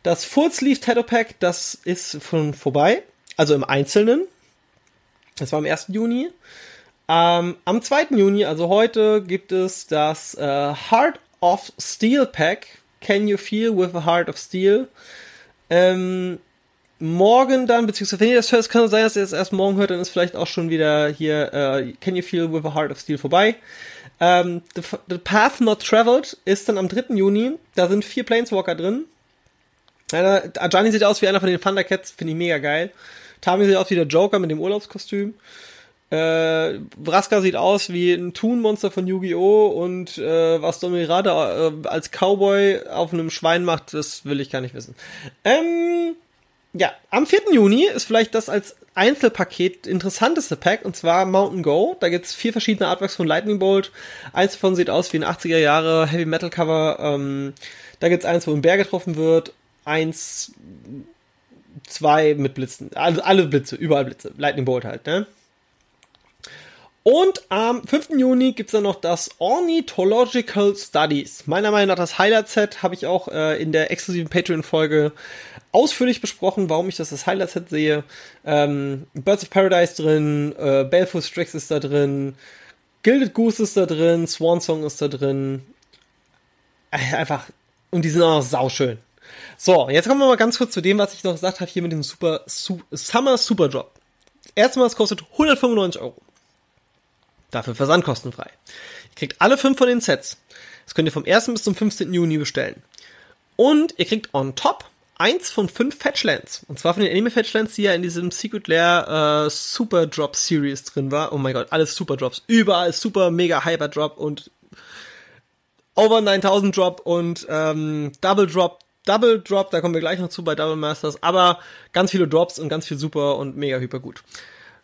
das Sleeve Tattoo Pack, das ist schon vorbei. Also im Einzelnen. Das war am 1. Juni. Ähm, am 2. Juni, also heute, gibt es das äh, Heart of Steel Pack. Can you feel with a Heart of Steel? Ähm, morgen dann, beziehungsweise wenn ihr das hört, kann es sein, dass ihr es erst morgen hört, dann ist vielleicht auch schon wieder hier äh, Can you feel with a Heart of Steel vorbei. Ähm, the, the, Path Not Traveled ist dann am 3. Juni. Da sind vier Planeswalker drin. Ajani sieht aus wie einer von den Thundercats, finde ich mega geil. Tami sieht aus wie der Joker mit dem Urlaubskostüm. Äh, Vraska sieht aus wie ein Toon-Monster von Yu-Gi-Oh! und äh, was Domirada äh, als Cowboy auf einem Schwein macht, das will ich gar nicht wissen. Ähm, ja, am 4. Juni ist vielleicht das als Einzelpaket interessanteste Pack, und zwar Mountain Go. Da gibt's vier verschiedene Artworks von Lightning Bolt. Eins davon sieht aus wie ein 80er Jahre Heavy Metal Cover. Ähm, da gibt's eins, wo ein Bär getroffen wird. Eins, zwei mit Blitzen. Also alle Blitze, überall Blitze. Lightning Bolt halt, ne? Und am 5. Juni gibt's dann noch das Ornithological Studies. Meiner Meinung nach das Highlight-Set habe ich auch äh, in der exklusiven Patreon-Folge ausführlich besprochen, warum ich das als Highlight-Set sehe. Ähm, Birds of Paradise drin, äh, Baleful Strix ist da drin, Gilded Goose ist da drin, Swan Song ist da drin. Äh, einfach, und die sind auch noch sauschön. So, jetzt kommen wir mal ganz kurz zu dem, was ich noch gesagt habe, hier mit dem Super, Su Summer Super Drop. Erstmal, es kostet 195 Euro. Dafür versandkostenfrei. Ihr kriegt alle fünf von den Sets. Das könnt ihr vom 1. bis zum 15. Juni bestellen. Und ihr kriegt on top eins von fünf Fetchlands. Und zwar von den Anime Fetchlands, die ja in diesem Secret Lair äh, Super Drop Series drin war. Oh mein Gott, alles Super Drops. Überall super mega Hyper Drop und Over 9000 Drop und ähm, Double Drop. Double Drop, da kommen wir gleich noch zu bei Double Masters. Aber ganz viele Drops und ganz viel super und mega hyper gut.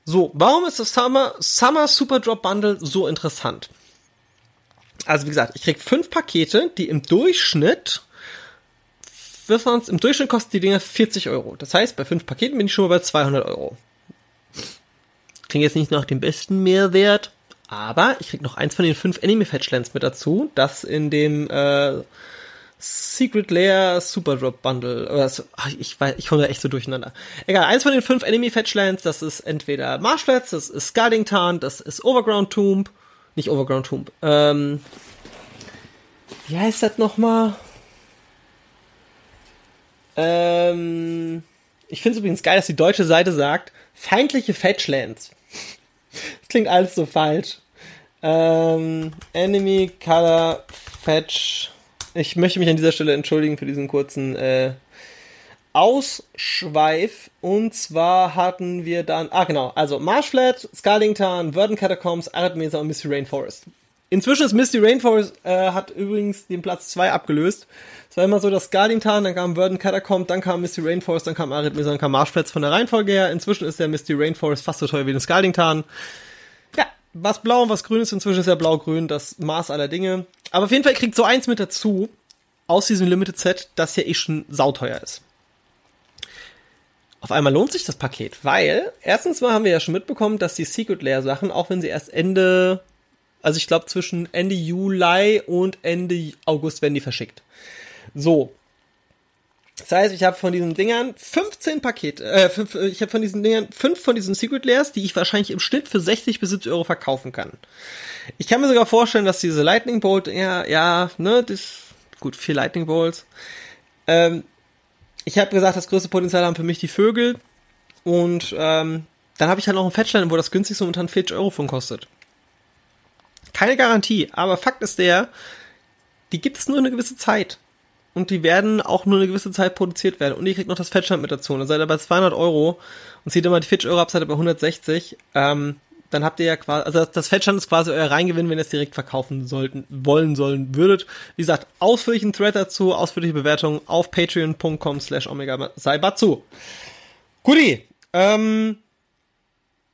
So, warum ist das Summer, Summer Super Drop Bundle so interessant? Also wie gesagt, ich krieg fünf Pakete, die im Durchschnitt, im Durchschnitt kosten die Dinger 40 Euro. Das heißt, bei fünf Paketen bin ich schon mal bei 200 Euro. Klingt jetzt nicht nach dem besten Mehrwert, aber ich krieg noch eins von den fünf Anime Fetchlands mit dazu, das in dem äh, Secret Lair Super Drop Bundle. Oder so, ach, ich weiß, ich komme da echt so durcheinander. Egal, eins von den fünf Enemy Fetchlands, das ist entweder Marshflats, das ist Scalding Tarn, das ist Overground Tomb. Nicht Overground Tomb. Ähm, wie heißt das nochmal? Ähm, ich finde es übrigens geil, dass die deutsche Seite sagt, feindliche Fetchlands. das klingt alles so falsch. Ähm, Enemy Color Fetch ich möchte mich an dieser Stelle entschuldigen für diesen kurzen äh, Ausschweif. Und zwar hatten wir dann, ah genau, also Marshflat, Scarlington, Verdant Catacombs, Arid Mesa und Misty Rainforest. Inzwischen ist Misty Rainforest, äh, hat übrigens den Platz 2 abgelöst. Es war immer so, dass Scarlington, dann kam Verdant Catacomb, dann kam Misty Rainforest, dann kam Arid Mesa, dann kam Marshflats von der Reihenfolge her. Inzwischen ist der Misty Rainforest fast so teuer wie der Scarlington. Ja, was blau und was grün ist, inzwischen ist ja blau-grün das Maß aller Dinge. Aber auf jeden Fall kriegt so eins mit dazu, aus diesem Limited Set, das ja eh schon sauteuer ist. Auf einmal lohnt sich das Paket, weil erstens mal haben wir ja schon mitbekommen, dass die Secret Lair Sachen, auch wenn sie erst Ende, also ich glaube zwischen Ende Juli und Ende August werden die verschickt. So. Das heißt, ich habe von diesen Dingern 15 Pakete, äh, fünf, ich habe von diesen Dingern fünf von diesen Secret Lairs, die ich wahrscheinlich im Schnitt für 60 bis 70 Euro verkaufen kann. Ich kann mir sogar vorstellen, dass diese Lightning Bolt, ja, ja, ne, das, gut, vier Lightning Bolts. Ähm, ich habe gesagt, das größte Potenzial haben für mich die Vögel. Und ähm, dann habe ich halt noch einen Fetchline, wo das günstigste momentan 40 Euro von kostet. Keine Garantie, aber Fakt ist der, die gibt es nur eine gewisse Zeit. Und die werden auch nur eine gewisse Zeit produziert werden. Und ihr kriegt noch das Fetchland mit dazu. Dann seid ihr bei 200 Euro und zieht immer die 40 Euro ab, seid ihr bei 160. Ähm, dann habt ihr ja quasi, also das Fettstand ist quasi euer Reingewinn, wenn ihr es direkt verkaufen sollten, wollen sollen würdet. Wie gesagt, ausführlichen Thread dazu, ausführliche Bewertung auf patreon.com slash omega. Guti, ähm,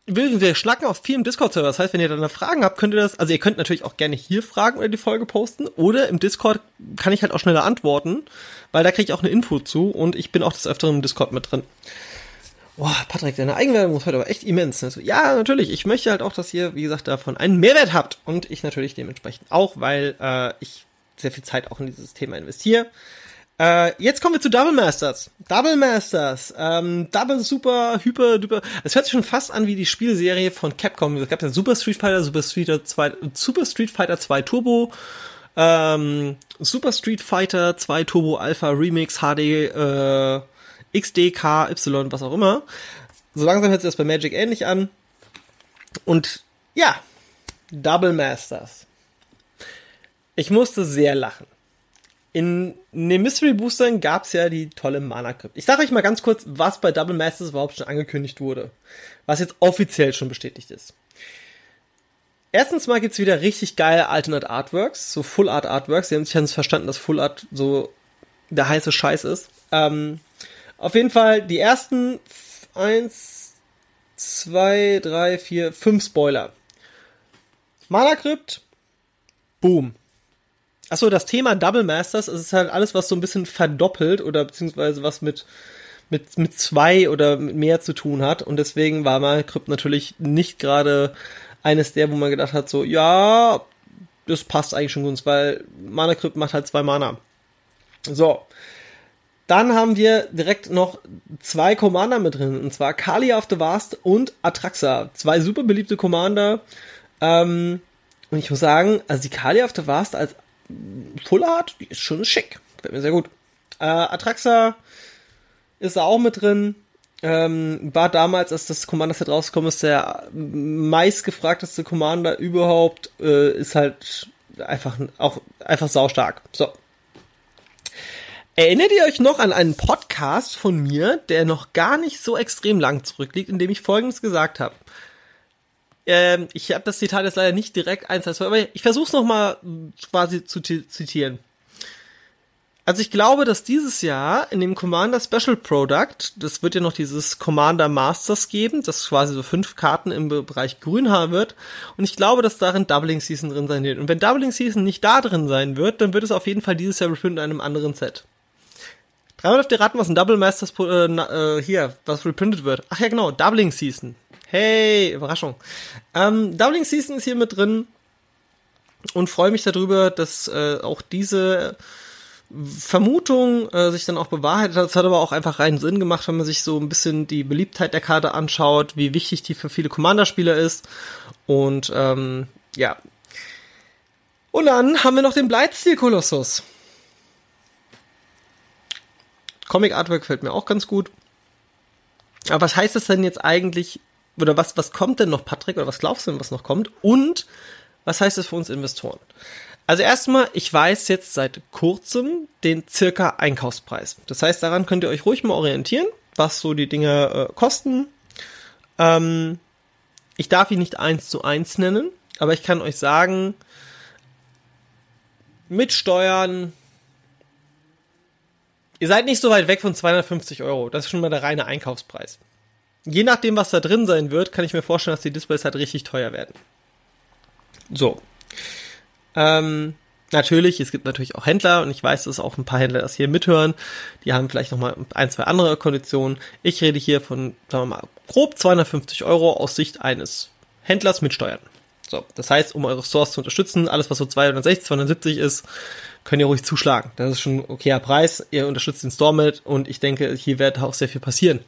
wir, wir schlacken auf vielen Discord-Server. Das heißt, wenn ihr dann Fragen habt, könnt ihr das, also ihr könnt natürlich auch gerne hier fragen oder die Folge posten. Oder im Discord kann ich halt auch schneller antworten, weil da kriege ich auch eine Info zu und ich bin auch des Öfteren im Discord mit drin. Boah, Patrick, deine Eigenwerbung ist heute aber echt immens. Also, ja, natürlich. Ich möchte halt auch, dass ihr, wie gesagt, davon einen Mehrwert habt. Und ich natürlich dementsprechend auch, weil äh, ich sehr viel Zeit auch in dieses Thema investiere. Äh, jetzt kommen wir zu Double Masters. Double Masters. Ähm, Double Super, Hyper, Hyper. Es hört sich schon fast an wie die Spielserie von Capcom. Es gab ja Super Street Fighter, Super Street Fighter 2, Super Street Fighter 2 Turbo, ähm, Super Street Fighter 2 Turbo Alpha Remix HD, äh, XD, K, Y, was auch immer. So langsam hört sich das bei Magic ähnlich an. Und ja, Double Masters. Ich musste sehr lachen. In den Mystery Boostern gab es ja die tolle Mana Crypt. Ich sage euch mal ganz kurz, was bei Double Masters überhaupt schon angekündigt wurde. Was jetzt offiziell schon bestätigt ist. Erstens mal gibt's wieder richtig geile Alternate Artworks, so Full Art Artworks. Sie haben sich ganz verstanden, dass Full Art so der heiße Scheiß ist. Ähm, auf jeden Fall die ersten eins, zwei, drei, vier, fünf Spoiler. Mana Crypt, boom. Achso, das Thema Double Masters es ist halt alles, was so ein bisschen verdoppelt oder beziehungsweise was mit, mit, mit zwei oder mit mehr zu tun hat. Und deswegen war Mana Crypt natürlich nicht gerade eines der, wo man gedacht hat, so, ja, das passt eigentlich schon gut, weil Mana Crypt macht halt zwei Mana. So. Dann haben wir direkt noch zwei Commander mit drin, und zwar Kali of the Vast und Atraxa. Zwei super beliebte Commander. Ähm, und ich muss sagen, also die Kali of the Vast als Full Art, die ist schon schick. Gefällt mir sehr gut. Äh, Atraxa ist da auch mit drin. Ähm, war damals, als das Commander-Set rausgekommen ist, der meistgefragteste Commander überhaupt. Äh, ist halt einfach auch einfach saustark. So. Erinnert ihr euch noch an einen Podcast von mir, der noch gar nicht so extrem lang zurückliegt, in dem ich Folgendes gesagt habe? Ähm, ich habe das Zitat jetzt leider nicht direkt eins, aber ich versuche es nochmal quasi zu zitieren. Also ich glaube, dass dieses Jahr in dem Commander Special Product, das wird ja noch dieses Commander Masters geben, das quasi so fünf Karten im Bereich Grün haben wird. Und ich glaube, dass darin Doubling Season drin sein wird. Und wenn Doubling Season nicht da drin sein wird, dann wird es auf jeden Fall dieses Jahr reprintet in einem anderen Set. Dreimal dürft ihr raten, was ein Double Masters äh, äh, hier, was reprintet wird. Ach ja, genau, Doubling Season. Hey, Überraschung. Ähm, Doubling Season ist hier mit drin und freue mich darüber, dass äh, auch diese Vermutung äh, sich dann auch bewahrheitet hat. Es hat aber auch einfach reinen Sinn gemacht, wenn man sich so ein bisschen die Beliebtheit der Karte anschaut, wie wichtig die für viele Commander-Spieler ist. Und ähm, ja. Und dann haben wir noch den Bleitstil-Kolossus. Comic Artwork fällt mir auch ganz gut. Aber was heißt das denn jetzt eigentlich oder was, was kommt denn noch, Patrick, oder was glaubst du denn, was noch kommt? Und was heißt das für uns Investoren? Also erstmal, ich weiß jetzt seit kurzem den circa Einkaufspreis. Das heißt, daran könnt ihr euch ruhig mal orientieren, was so die Dinge äh, kosten. Ähm, ich darf ihn nicht eins zu eins nennen, aber ich kann euch sagen, mit Steuern, ihr seid nicht so weit weg von 250 Euro. Das ist schon mal der reine Einkaufspreis je nachdem, was da drin sein wird, kann ich mir vorstellen, dass die Displays halt richtig teuer werden. So. Ähm, natürlich, es gibt natürlich auch Händler und ich weiß, dass auch ein paar Händler das hier mithören. Die haben vielleicht noch mal ein, zwei andere Konditionen. Ich rede hier von, sagen wir mal, grob 250 Euro aus Sicht eines Händlers mit Steuern. So, das heißt, um eure Stores zu unterstützen, alles was so 260, 270 ist, könnt ihr ruhig zuschlagen. Das ist schon ein okayer Preis. Ihr unterstützt den Store mit und ich denke, hier wird auch sehr viel passieren.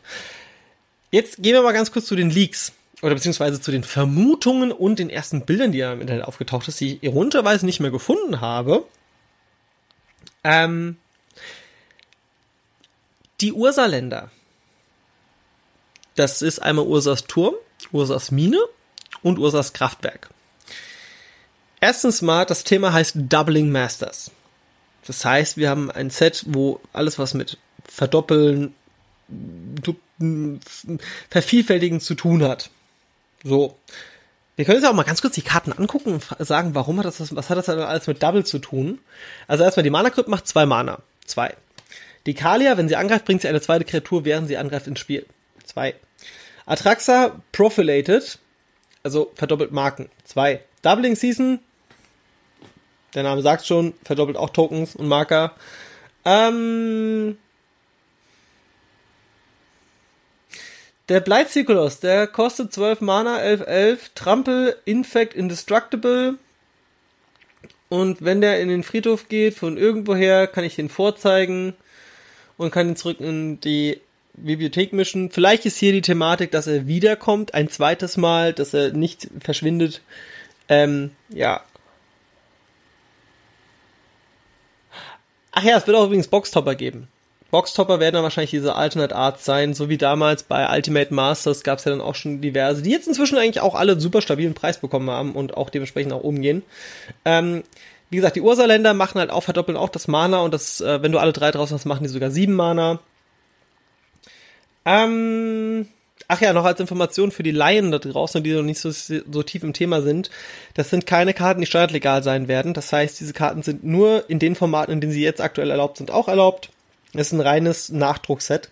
Jetzt gehen wir mal ganz kurz zu den Leaks. Oder beziehungsweise zu den Vermutungen und den ersten Bildern, die ja im Internet aufgetaucht ist, die ich ironischerweise nicht mehr gefunden habe. Ähm, die Ursaländer. Das ist einmal Ursas Turm, Ursas Mine und Ursas Kraftwerk. Erstens mal, das Thema heißt Doubling Masters. Das heißt, wir haben ein Set, wo alles, was mit Verdoppeln, Vervielfältigen zu tun hat. So. Wir können uns ja auch mal ganz kurz die Karten angucken und sagen, warum hat das, was hat das alles mit Double zu tun? Also erstmal, die Mana Crypt macht zwei Mana. Zwei. Die Kalia, wenn sie angreift, bringt sie eine zweite Kreatur, während sie angreift ins Spiel. Zwei. Atraxa Profilated, also verdoppelt Marken. Zwei. Doubling Season, der Name sagt schon, verdoppelt auch Tokens und Marker. Ähm, der Blightcyclos, der kostet 12 Mana, 11, 11, Trampel, Infect, Indestructible. Und wenn der in den Friedhof geht, von irgendwoher, kann ich den vorzeigen und kann ihn zurück in die Bibliothek mischen. Vielleicht ist hier die Thematik, dass er wiederkommt, ein zweites Mal, dass er nicht verschwindet. Ähm, ja. Ach ja, es wird auch übrigens Boxtopper geben. Boxtopper werden dann wahrscheinlich diese Alternate Arts sein, so wie damals bei Ultimate Masters gab es ja dann auch schon diverse, die jetzt inzwischen eigentlich auch alle super stabilen Preis bekommen haben und auch dementsprechend auch umgehen. Ähm, wie gesagt, die Ursaländer machen halt auch, verdoppeln auch das Mana und das, äh, wenn du alle drei draußen hast, machen die sogar sieben Mana. Ähm, ach ja, noch als Information für die Laien da draußen, die noch nicht so, so tief im Thema sind. Das sind keine Karten, die steuerlegal sein werden. Das heißt, diese Karten sind nur in den Formaten, in denen sie jetzt aktuell erlaubt sind, auch erlaubt. Das ist ein reines Nachdruckset.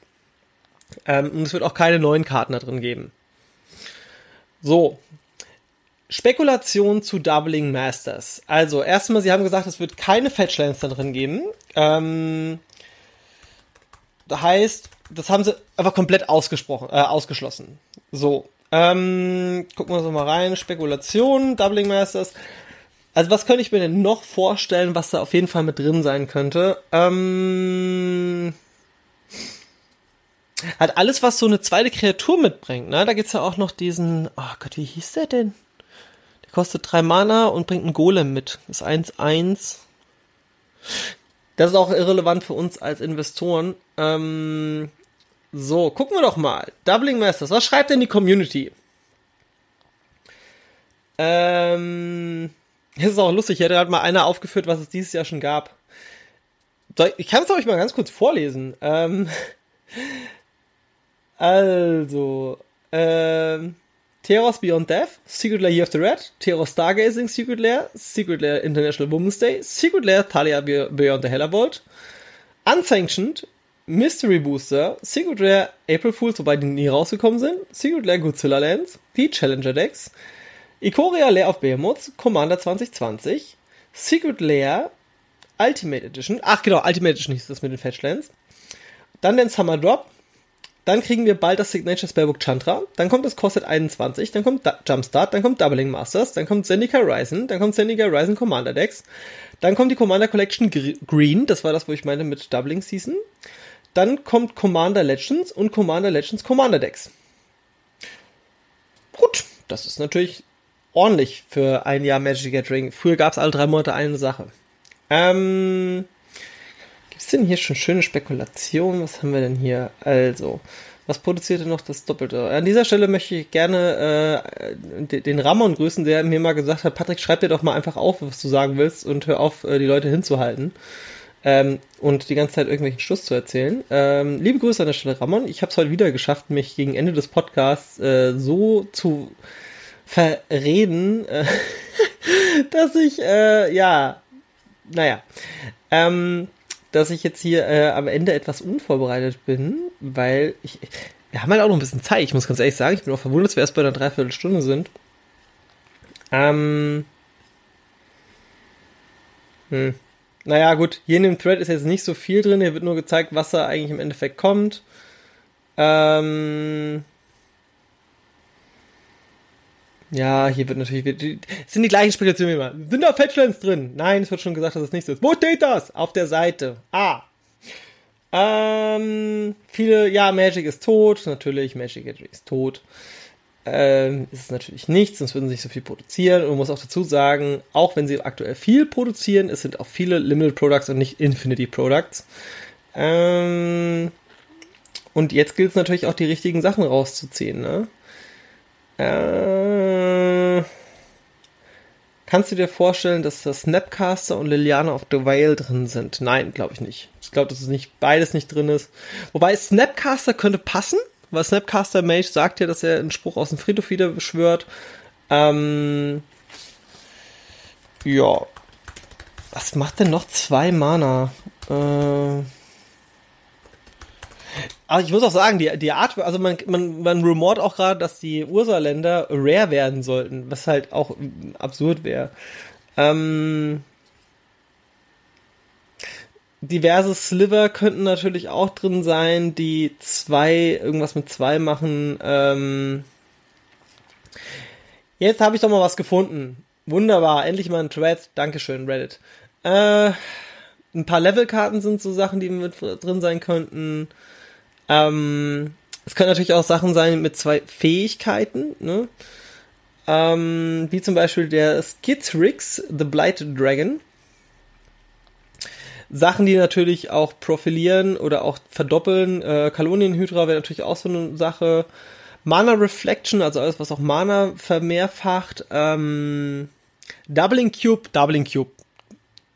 Ähm, und es wird auch keine neuen Karten da drin geben. So. Spekulation zu Doubling Masters. Also, erstmal, sie haben gesagt, es wird keine Fetchlands da drin geben. Ähm, heißt, das haben sie einfach komplett ausgesprochen, äh, ausgeschlossen. So. Ähm, gucken wir uns mal rein. Spekulation, Doubling Masters. Also was könnte ich mir denn noch vorstellen, was da auf jeden Fall mit drin sein könnte? Ähm, halt alles, was so eine zweite Kreatur mitbringt, ne? Da gibt's ja auch noch diesen, oh Gott, wie hieß der denn? Der kostet drei Mana und bringt einen Golem mit. Das ist 1-1. Das ist auch irrelevant für uns als Investoren. Ähm, so, gucken wir doch mal. Doubling Masters, was schreibt denn die Community? Ähm, das ist auch lustig, ich hätte halt mal einer aufgeführt, was es dieses Jahr schon gab. Ich kann es euch mal ganz kurz vorlesen. Ähm, *laughs* also, ähm, Teros Beyond Death, Secret Lair Year of the Red, Teros Stargazing Secret Lair, Secret Lair International Women's Day, Secret Lair Talia Beyond the Heller Vault, Unsanctioned, Mystery Booster, Secret Rare April Fools, wobei die nie rausgekommen sind, Secret Rare Godzilla Lands, die Challenger Decks, Ikoria Lair of Behemoths, Commander 2020, Secret Lair, Ultimate Edition, ach genau, Ultimate Edition hieß das mit den Fetchlands, dann den Summer Drop, dann kriegen wir bald das Signature Spellbook Chantra, dann kommt das kostet 21, dann kommt da Jumpstart, dann kommt Doubling Masters, dann kommt Zendika Ryzen, dann kommt Zendika Ryzen Commander Decks, dann kommt die Commander Collection Green, das war das, wo ich meinte mit Doubling Season, dann kommt Commander Legends und Commander Legends Commander Decks. Gut, das ist natürlich ordentlich für ein Jahr Magic Gathering. Früher gab es alle drei Monate eine Sache. Ähm, Gibt es denn hier schon schöne Spekulationen? Was haben wir denn hier? Also, was produzierte noch das Doppelte? An dieser Stelle möchte ich gerne äh, den Ramon grüßen, der mir mal gesagt hat, Patrick, schreib dir doch mal einfach auf, was du sagen willst und hör auf, äh, die Leute hinzuhalten. Ähm, und die ganze Zeit irgendwelchen Schluss zu erzählen. Ähm, liebe Grüße an der Stelle, Ramon. Ich habe es heute wieder geschafft, mich gegen Ende des Podcasts äh, so zu verreden, äh, *laughs* dass ich, äh, ja, naja, ähm, dass ich jetzt hier äh, am Ende etwas unvorbereitet bin, weil ich, wir haben halt auch noch ein bisschen Zeit. Ich muss ganz ehrlich sagen, ich bin auch verwundert, dass wir erst bei einer Dreiviertelstunde sind. Ähm, hm. Naja, gut, hier in dem Thread ist jetzt nicht so viel drin. Hier wird nur gezeigt, was da eigentlich im Endeffekt kommt. Ähm, ja, hier wird natürlich, es sind die gleichen Spekulationen wie immer. Sind da Fetchlands drin? Nein, es wird schon gesagt, dass es nicht so ist. Wo steht das? Auf der Seite. Ah. Ähm, viele, ja, Magic ist tot. Natürlich, Magic ist tot. Ähm, ist es natürlich nicht, sonst würden sie nicht so viel produzieren. Und man muss auch dazu sagen, auch wenn sie aktuell viel produzieren, es sind auch viele Limited Products und nicht Infinity Products. Ähm, und jetzt gilt es natürlich auch, die richtigen Sachen rauszuziehen, ne? Äh, kannst du dir vorstellen, dass das Snapcaster und Liliana of the Vale drin sind? Nein, glaube ich nicht. Ich glaube, dass es nicht beides nicht drin ist. Wobei Snapcaster könnte passen, weil Snapcaster Mage sagt ja, dass er einen Spruch aus dem Friedhof wieder beschwört. Ähm, ja. Was macht denn noch zwei Mana? Äh, Aber ich muss auch sagen, die, die Art, also man, man, man rumort auch gerade, dass die Ursa-Länder rare werden sollten, was halt auch absurd wäre. Ähm, diverse Sliver könnten natürlich auch drin sein, die zwei, irgendwas mit zwei machen. Ähm, jetzt habe ich doch mal was gefunden. Wunderbar, endlich mal ein Thread. Dankeschön, Reddit. Äh, ein paar Levelkarten sind so Sachen, die mit drin sein könnten. Ähm, es können natürlich auch Sachen sein mit zwei Fähigkeiten, ne? Ähm, wie zum Beispiel der Skittrix, The Blighted Dragon. Sachen, die natürlich auch profilieren oder auch verdoppeln. Äh, Kalonienhydra wäre natürlich auch so eine Sache. Mana Reflection, also alles, was auch Mana vermehrfacht. Ähm, Doubling Cube, Doubling Cube.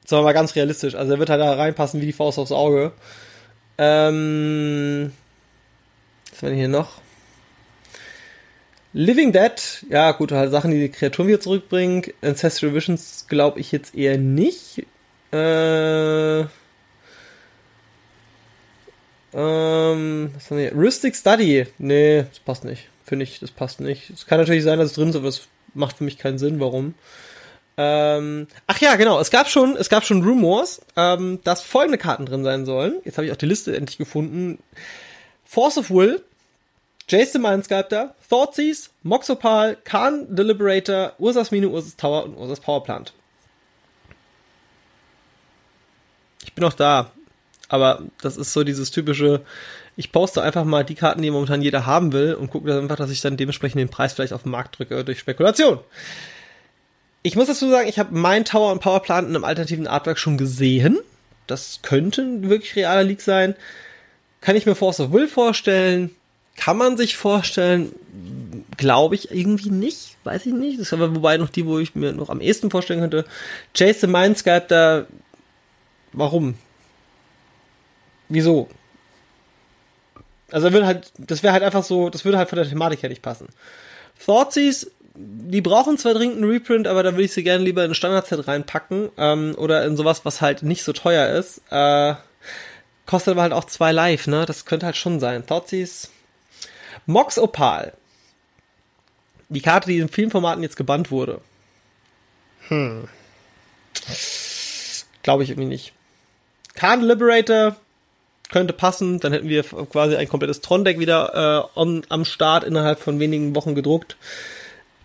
Sagen wir mal ganz realistisch. Also er wird halt da reinpassen wie die Faust aufs Auge. Ähm, was hier noch? Living Dead, ja gut, halt Sachen, die die Kreaturen wieder zurückbringen. Ancestral Visions glaube ich jetzt eher nicht. Äh, ähm, was haben wir hier? Rustic Study. Nee, das passt nicht. Finde ich, das passt nicht. Es kann natürlich sein, dass es drin ist, aber das macht für mich keinen Sinn. Warum? Ähm, ach ja, genau. Es gab schon, es gab schon Rumors, ähm, dass folgende Karten drin sein sollen. Jetzt habe ich auch die Liste endlich gefunden. Force of Will, Jason Mindsculptor, Thoughtseize, Moxopal, Khan Deliberator, Ursas Mine, Ursas Tower und Ursas Powerplant. Ich bin auch da. Aber das ist so dieses typische, ich poste einfach mal die Karten, die momentan jeder haben will und gucke einfach, dass ich dann dementsprechend den Preis vielleicht auf den Markt drücke durch Spekulation. Ich muss dazu sagen, ich habe mein Tower und Powerplant in einem alternativen Artwork schon gesehen. Das könnte ein wirklich realer Leak sein. Kann ich mir Force of Will vorstellen? Kann man sich vorstellen? Glaube ich irgendwie nicht. Weiß ich nicht. Das ist aber wobei noch die, wo ich mir noch am ehesten vorstellen könnte. Chase the Mindsculptor. Warum? Wieso? Also würde halt, das wäre halt einfach so, das würde halt von der Thematik her nicht passen. Thoughtseize, die brauchen zwar dringend einen Reprint, aber da würde ich sie gerne lieber in ein Standardset reinpacken ähm, oder in sowas, was halt nicht so teuer ist. Äh, kostet aber halt auch zwei Live, ne? Das könnte halt schon sein. Thoughtseize. Mox Opal. Die Karte, die in vielen Formaten jetzt gebannt wurde. Hm. Glaube ich irgendwie nicht. Khan Liberator könnte passen. Dann hätten wir quasi ein komplettes Tron-Deck wieder äh, on, am Start innerhalb von wenigen Wochen gedruckt.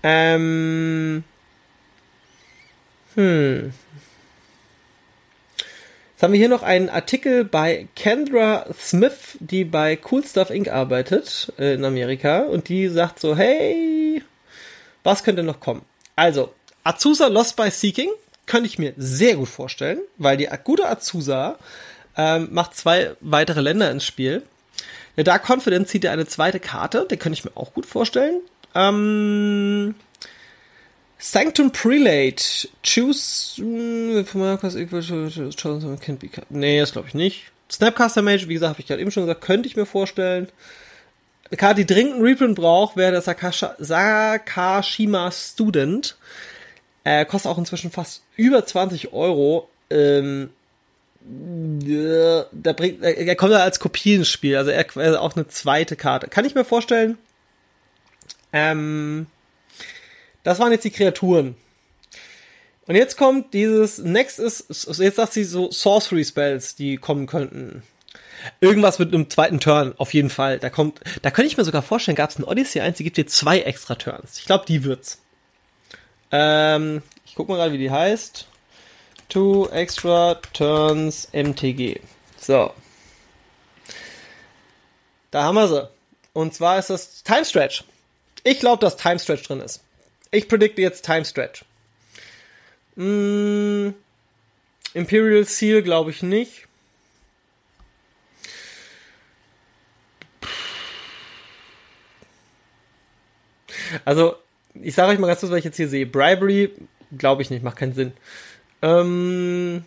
Ähm. Hm. Jetzt haben wir hier noch einen Artikel bei Kendra Smith, die bei Cool Stuff Inc. arbeitet äh, in Amerika und die sagt so, hey, was könnte noch kommen? Also, Azusa Lost by Seeking könnte ich mir sehr gut vorstellen, weil die gute Azusa ähm, macht zwei weitere Länder ins Spiel. Der Dark Confidence zieht ja eine zweite Karte, den könnte ich mir auch gut vorstellen. Ähm, Sanctum Prelate. Choose. Nee, das glaube ich nicht. Snapcaster Mage, wie gesagt, habe ich gerade eben schon gesagt, könnte ich mir vorstellen. Eine Karte, die dringend einen Reprint braucht, wäre der Sakashima Student. Er kostet auch inzwischen fast über 20 Euro. Ähm, da bringt, er kommt da als Kopie ins Spiel, also er also auch eine zweite Karte. Kann ich mir vorstellen. Ähm, das waren jetzt die Kreaturen. Und jetzt kommt dieses Next ist, jetzt sagt sie so Sorcery Spells, die kommen könnten. Irgendwas mit einem zweiten Turn, auf jeden Fall. Da kommt, da könnte ich mir sogar vorstellen, gab es ein Odyssey 1, die gibt dir zwei extra Turns. Ich glaube, die wird's. Ähm, ich guck mal gerade, wie die heißt. Two extra turns MTG. So. Da haben wir sie. Und zwar ist das Time Stretch. Ich glaube, dass Time Stretch drin ist. Ich predikte jetzt Time Stretch. Mm, Imperial Seal glaube ich nicht. Also, ich sage euch mal ganz kurz, was ich jetzt hier sehe. Bribery glaube ich nicht, macht keinen Sinn. Ähm,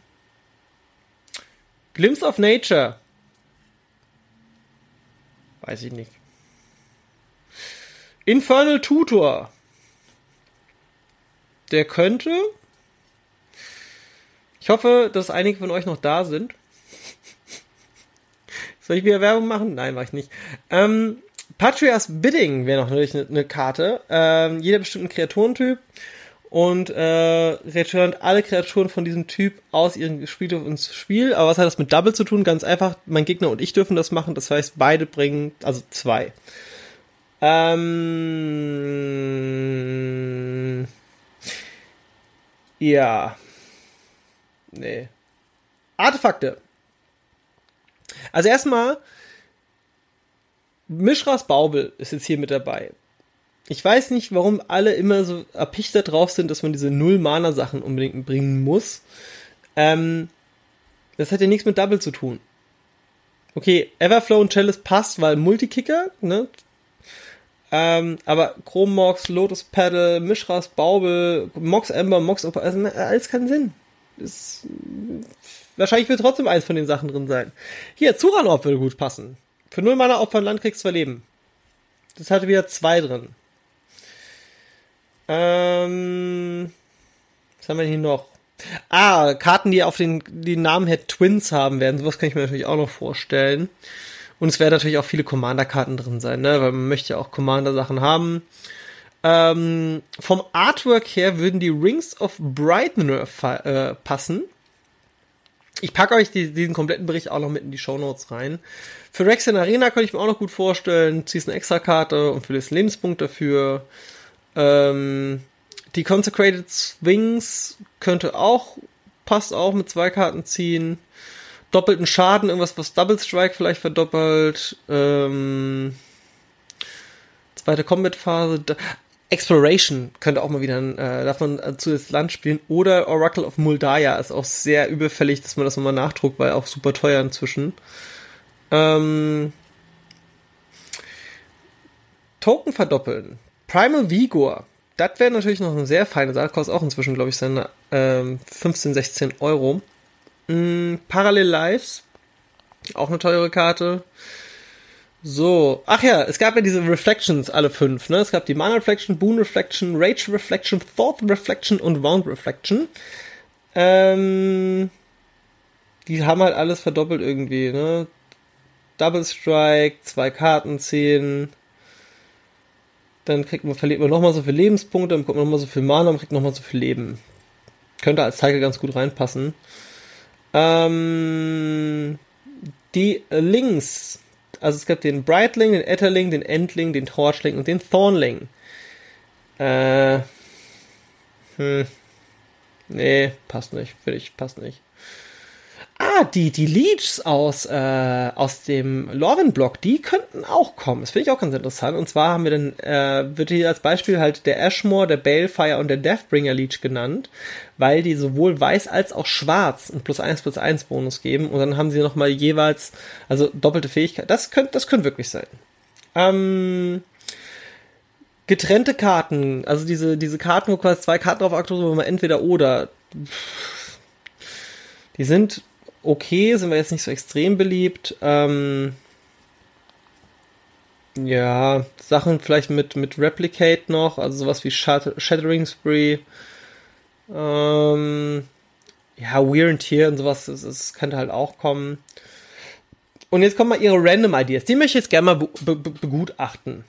Glimpse of Nature. Weiß ich nicht. Infernal Tutor. Der könnte. Ich hoffe, dass einige von euch noch da sind. Soll ich wieder Werbung machen? Nein, mache ich nicht. Ähm, Patrias Bidding wäre noch natürlich eine, eine Karte. Ähm, jeder bestimmten Kreaturentyp und äh, returnt alle Kreaturen von diesem Typ aus ihrem Spielhof ins Spiel. Aber was hat das mit Double zu tun? Ganz einfach, mein Gegner und ich dürfen das machen. Das heißt, beide bringen, also zwei. Ähm, ja. Nee. Artefakte. Also erstmal, Mischras Baubel ist jetzt hier mit dabei. Ich weiß nicht, warum alle immer so erpicht da drauf sind, dass man diese Null-Mana-Sachen unbedingt bringen muss. Ähm, das hat ja nichts mit Double zu tun. Okay, Everflow und Chalice passt, weil Multikicker, ne? Ähm, aber Chrome Mox, Lotus Paddle, Mischras Baubel, Mox Ember, Mox Opal, also, alles keinen Sinn. Ist, wahrscheinlich wird trotzdem eins von den Sachen drin sein. Hier, Zuranop würde gut passen. Für null Mana Opfer Land kriegst du Leben. Das hatte wieder zwei drin. Ähm, was haben wir hier noch? Ah, Karten, die auf den, die Namen her Twins haben werden. Sowas kann ich mir natürlich auch noch vorstellen. Und es werden natürlich auch viele Commander-Karten drin sein, ne? Weil man möchte ja auch Commander-Sachen haben. Ähm, vom Artwork her würden die Rings of Brightener äh, passen. Ich packe euch die, diesen kompletten Bericht auch noch mit in die Show Notes rein. Für Rex in Arena könnte ich mir auch noch gut vorstellen. Ziehst eine extra Karte und verlierst einen Lebenspunkt dafür. Ähm, die Consecrated Swings könnte auch, passt auch mit zwei Karten ziehen. Doppelten Schaden, irgendwas, was Double Strike vielleicht verdoppelt. Ähm, zweite Combat-Phase. Exploration könnte auch mal wieder, äh, darf man zu das Land spielen. Oder Oracle of Muldaya ist auch sehr überfällig, dass man das nochmal nachdruckt, weil auch super teuer inzwischen. Ähm, Token verdoppeln. Primal Vigor. Das wäre natürlich noch eine sehr feine Sache. Kostet auch inzwischen, glaube ich, seine ähm, 15, 16 Euro. Mm, Parallel Lives. Auch eine teure Karte. So. Ach ja, es gab ja diese Reflections, alle fünf, ne? Es gab die Mana Reflection, Boon Reflection, Rage Reflection, Thought Reflection und Wound Reflection. Ähm, die haben halt alles verdoppelt irgendwie, ne? Double Strike, zwei Karten ziehen, dann kriegt man, verliert man nochmal so viel Lebenspunkte, dann bekommt man nochmal so viel Mana und kriegt nochmal so viel Leben. Könnte als Tiger ganz gut reinpassen. Ähm, die Links. Also es gab den Brightling, den Etterling, den Endling, den Torchling und den Thornling. Äh, hm. Nee, passt nicht. Finde ich, passt nicht. Ah, die, die Leeches aus, äh, aus dem Lorwyn-Block, die könnten auch kommen. Das finde ich auch ganz interessant. Und zwar haben wir dann, äh, wird hier als Beispiel halt der Ashmore, der Balefire und der Deathbringer Leech genannt, weil die sowohl weiß als auch schwarz einen plus eins plus eins Bonus geben. Und dann haben sie nochmal jeweils, also doppelte Fähigkeit. Das könnte, das könnte wirklich sein. Ähm, getrennte Karten, also diese, diese Karten, wo quasi zwei Karten drauf aktuell, wo man entweder oder, die sind okay, sind wir jetzt nicht so extrem beliebt. Ähm, ja, Sachen vielleicht mit, mit Replicate noch, also sowas wie Shattering Spree. Ähm, ja, Weird Tear und sowas, das, das könnte halt auch kommen. Und jetzt kommen mal ihre Random Ideas. Die möchte ich jetzt gerne mal be be begutachten.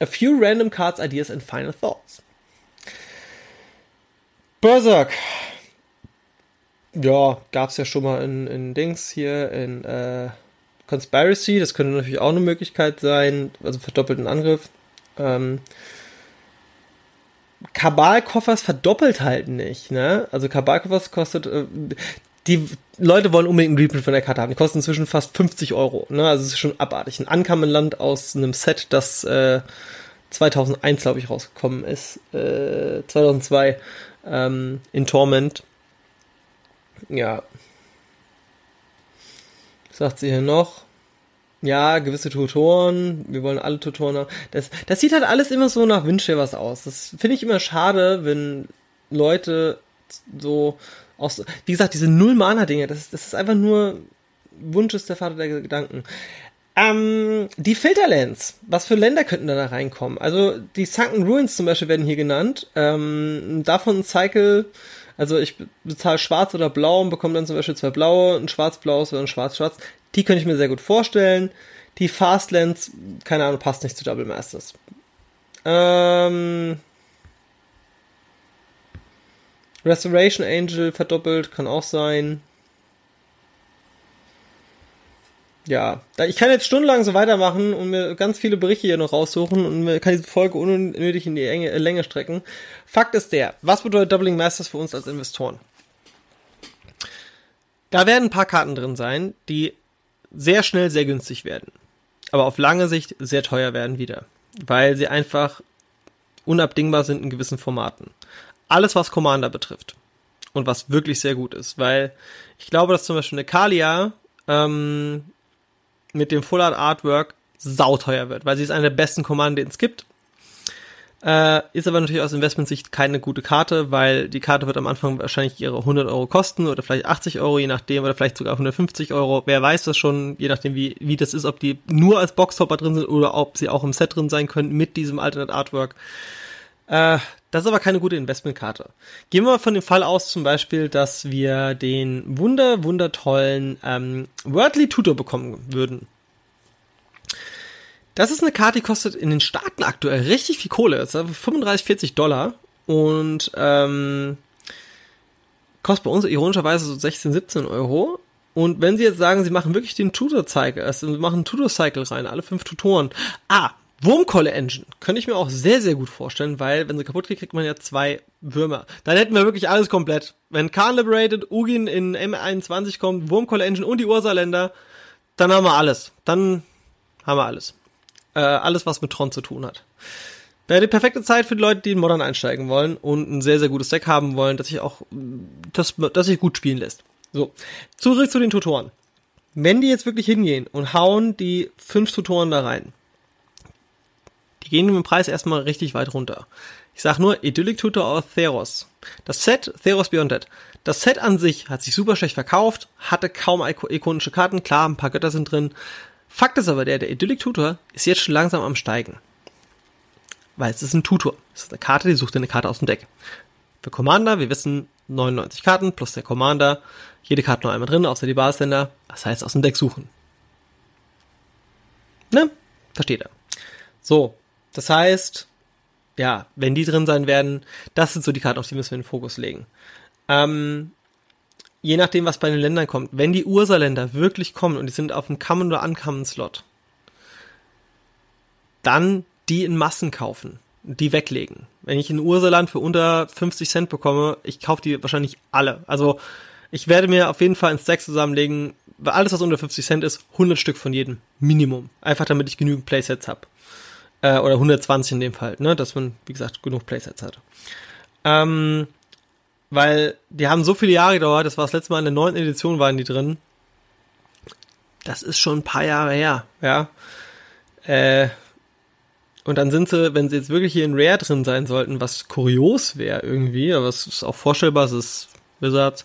A few random cards, ideas and final thoughts. Berserk ja, gab's ja schon mal in, in Dings hier, in äh, Conspiracy, das könnte natürlich auch eine Möglichkeit sein, also verdoppelten Angriff. Ähm, Kabalkoffers verdoppelt halt nicht, ne? Also Kabalkoffers kostet, äh, die Leute wollen unbedingt einen Reprint von der Karte haben. Die kosten inzwischen fast 50 Euro, ne? Also es ist schon abartig. Ein Ankamenland aus einem Set, das äh, 2001, glaube ich, rausgekommen ist, äh, 2002 ähm, in Torment ja. Was sagt sie hier noch? Ja, gewisse Tutoren, wir wollen alle Tutoren haben. Das, das sieht halt alles immer so nach was aus. Das finde ich immer schade, wenn Leute so aus, wie gesagt, diese Null-Mana-Dinge, das, das ist einfach nur Wunsch ist der Vater der Gedanken. Ähm, die Filterlands, was für Länder könnten da reinkommen? Also die Sunken Ruins zum Beispiel werden hier genannt. Ähm, davon Cycle also ich bezahle schwarz oder blau und bekomme dann zum Beispiel zwei blaue, ein schwarz-blaues oder ein schwarz-schwarz. Die könnte ich mir sehr gut vorstellen. Die Fastlands, keine Ahnung, passt nicht zu Double Masters. Ähm, Restoration Angel verdoppelt, kann auch sein. Ja, ich kann jetzt stundenlang so weitermachen und mir ganz viele Berichte hier noch raussuchen und mir kann diese Folge unnötig in die Enge, äh, Länge strecken. Fakt ist der, was bedeutet Doubling Masters für uns als Investoren? Da werden ein paar Karten drin sein, die sehr schnell sehr günstig werden, aber auf lange Sicht sehr teuer werden wieder, weil sie einfach unabdingbar sind in gewissen Formaten. Alles, was Commander betrifft und was wirklich sehr gut ist, weil ich glaube, dass zum Beispiel eine Kalia ähm, mit dem Full Art Artwork sauteuer wird, weil sie ist eine der besten Commander, die es gibt. Äh, ist aber natürlich aus Investmentsicht keine gute Karte, weil die Karte wird am Anfang wahrscheinlich ihre 100 Euro kosten oder vielleicht 80 Euro, je nachdem, oder vielleicht sogar 150 Euro. Wer weiß das schon, je nachdem, wie, wie das ist, ob die nur als Boxtopper drin sind oder ob sie auch im Set drin sein können mit diesem Alternate Artwork. Äh, das ist aber keine gute Investmentkarte. Gehen wir mal von dem Fall aus zum Beispiel, dass wir den wunder, wundertollen ähm, Wordly Tutor bekommen würden. Das ist eine Karte, die kostet in den Staaten aktuell richtig viel Kohle. Das ist 35, 40 Dollar. Und ähm, kostet bei uns ironischerweise so 16, 17 Euro. Und wenn sie jetzt sagen, sie machen wirklich den Tutor-Cycle, also machen einen Tutor-Cycle rein, alle fünf Tutoren. Ah, Wurmkolle Engine könnte ich mir auch sehr, sehr gut vorstellen, weil wenn sie kaputt geht, kriegt man ja zwei Würmer. Dann hätten wir wirklich alles komplett. Wenn Khan Liberated, Ugin in M21 kommt, Wurmkolle Engine und die Ursaländer, dann haben wir alles. Dann haben wir alles. Äh, alles, was mit Tron zu tun hat. Wäre die perfekte Zeit für die Leute, die in Modern einsteigen wollen und ein sehr, sehr gutes Deck haben wollen, das sich auch, das, das sich gut spielen lässt. So. Zurück zu den Tutoren. Wenn die jetzt wirklich hingehen und hauen die fünf Tutoren da rein, die gehen dem Preis erstmal richtig weit runter. Ich sag nur Idyllic Tutor aus Theros. Das Set, Theros Beyond Dead. Das Set an sich hat sich super schlecht verkauft, hatte kaum ikonische Karten, klar, ein paar Götter sind drin. Fakt ist aber der, der Idyllic Tutor ist jetzt schon langsam am Steigen. Weil es ist ein Tutor. Es ist eine Karte, die sucht eine Karte aus dem Deck. Für Commander, wir wissen, 99 Karten plus der Commander. Jede Karte nur einmal drin, außer die Basisländer. Das heißt, aus dem Deck suchen. Ne? Versteht er. So, das heißt, ja, wenn die drin sein werden, das sind so die Karten, auf die müssen wir den Fokus legen. Ähm, je nachdem, was bei den Ländern kommt, wenn die Ursaländer wirklich kommen und die sind auf dem Common oder Uncommon Slot, dann die in Massen kaufen, die weglegen. Wenn ich ein Ursaland für unter 50 Cent bekomme, ich kaufe die wahrscheinlich alle. Also ich werde mir auf jeden Fall ein Stack zusammenlegen, weil alles, was unter 50 Cent ist, 100 Stück von jedem. Minimum. Einfach damit ich genügend Playsets habe. Äh, oder 120 in dem Fall, ne? Dass man, wie gesagt, genug Playsets hat. Ähm, weil die haben so viele Jahre gedauert, das war das letzte Mal in der neunten Edition waren die drin. Das ist schon ein paar Jahre her, ja. Äh, und dann sind sie, wenn sie jetzt wirklich hier in Rare drin sein sollten, was kurios wäre irgendwie, aber es ist auch vorstellbar, es ist Wizards,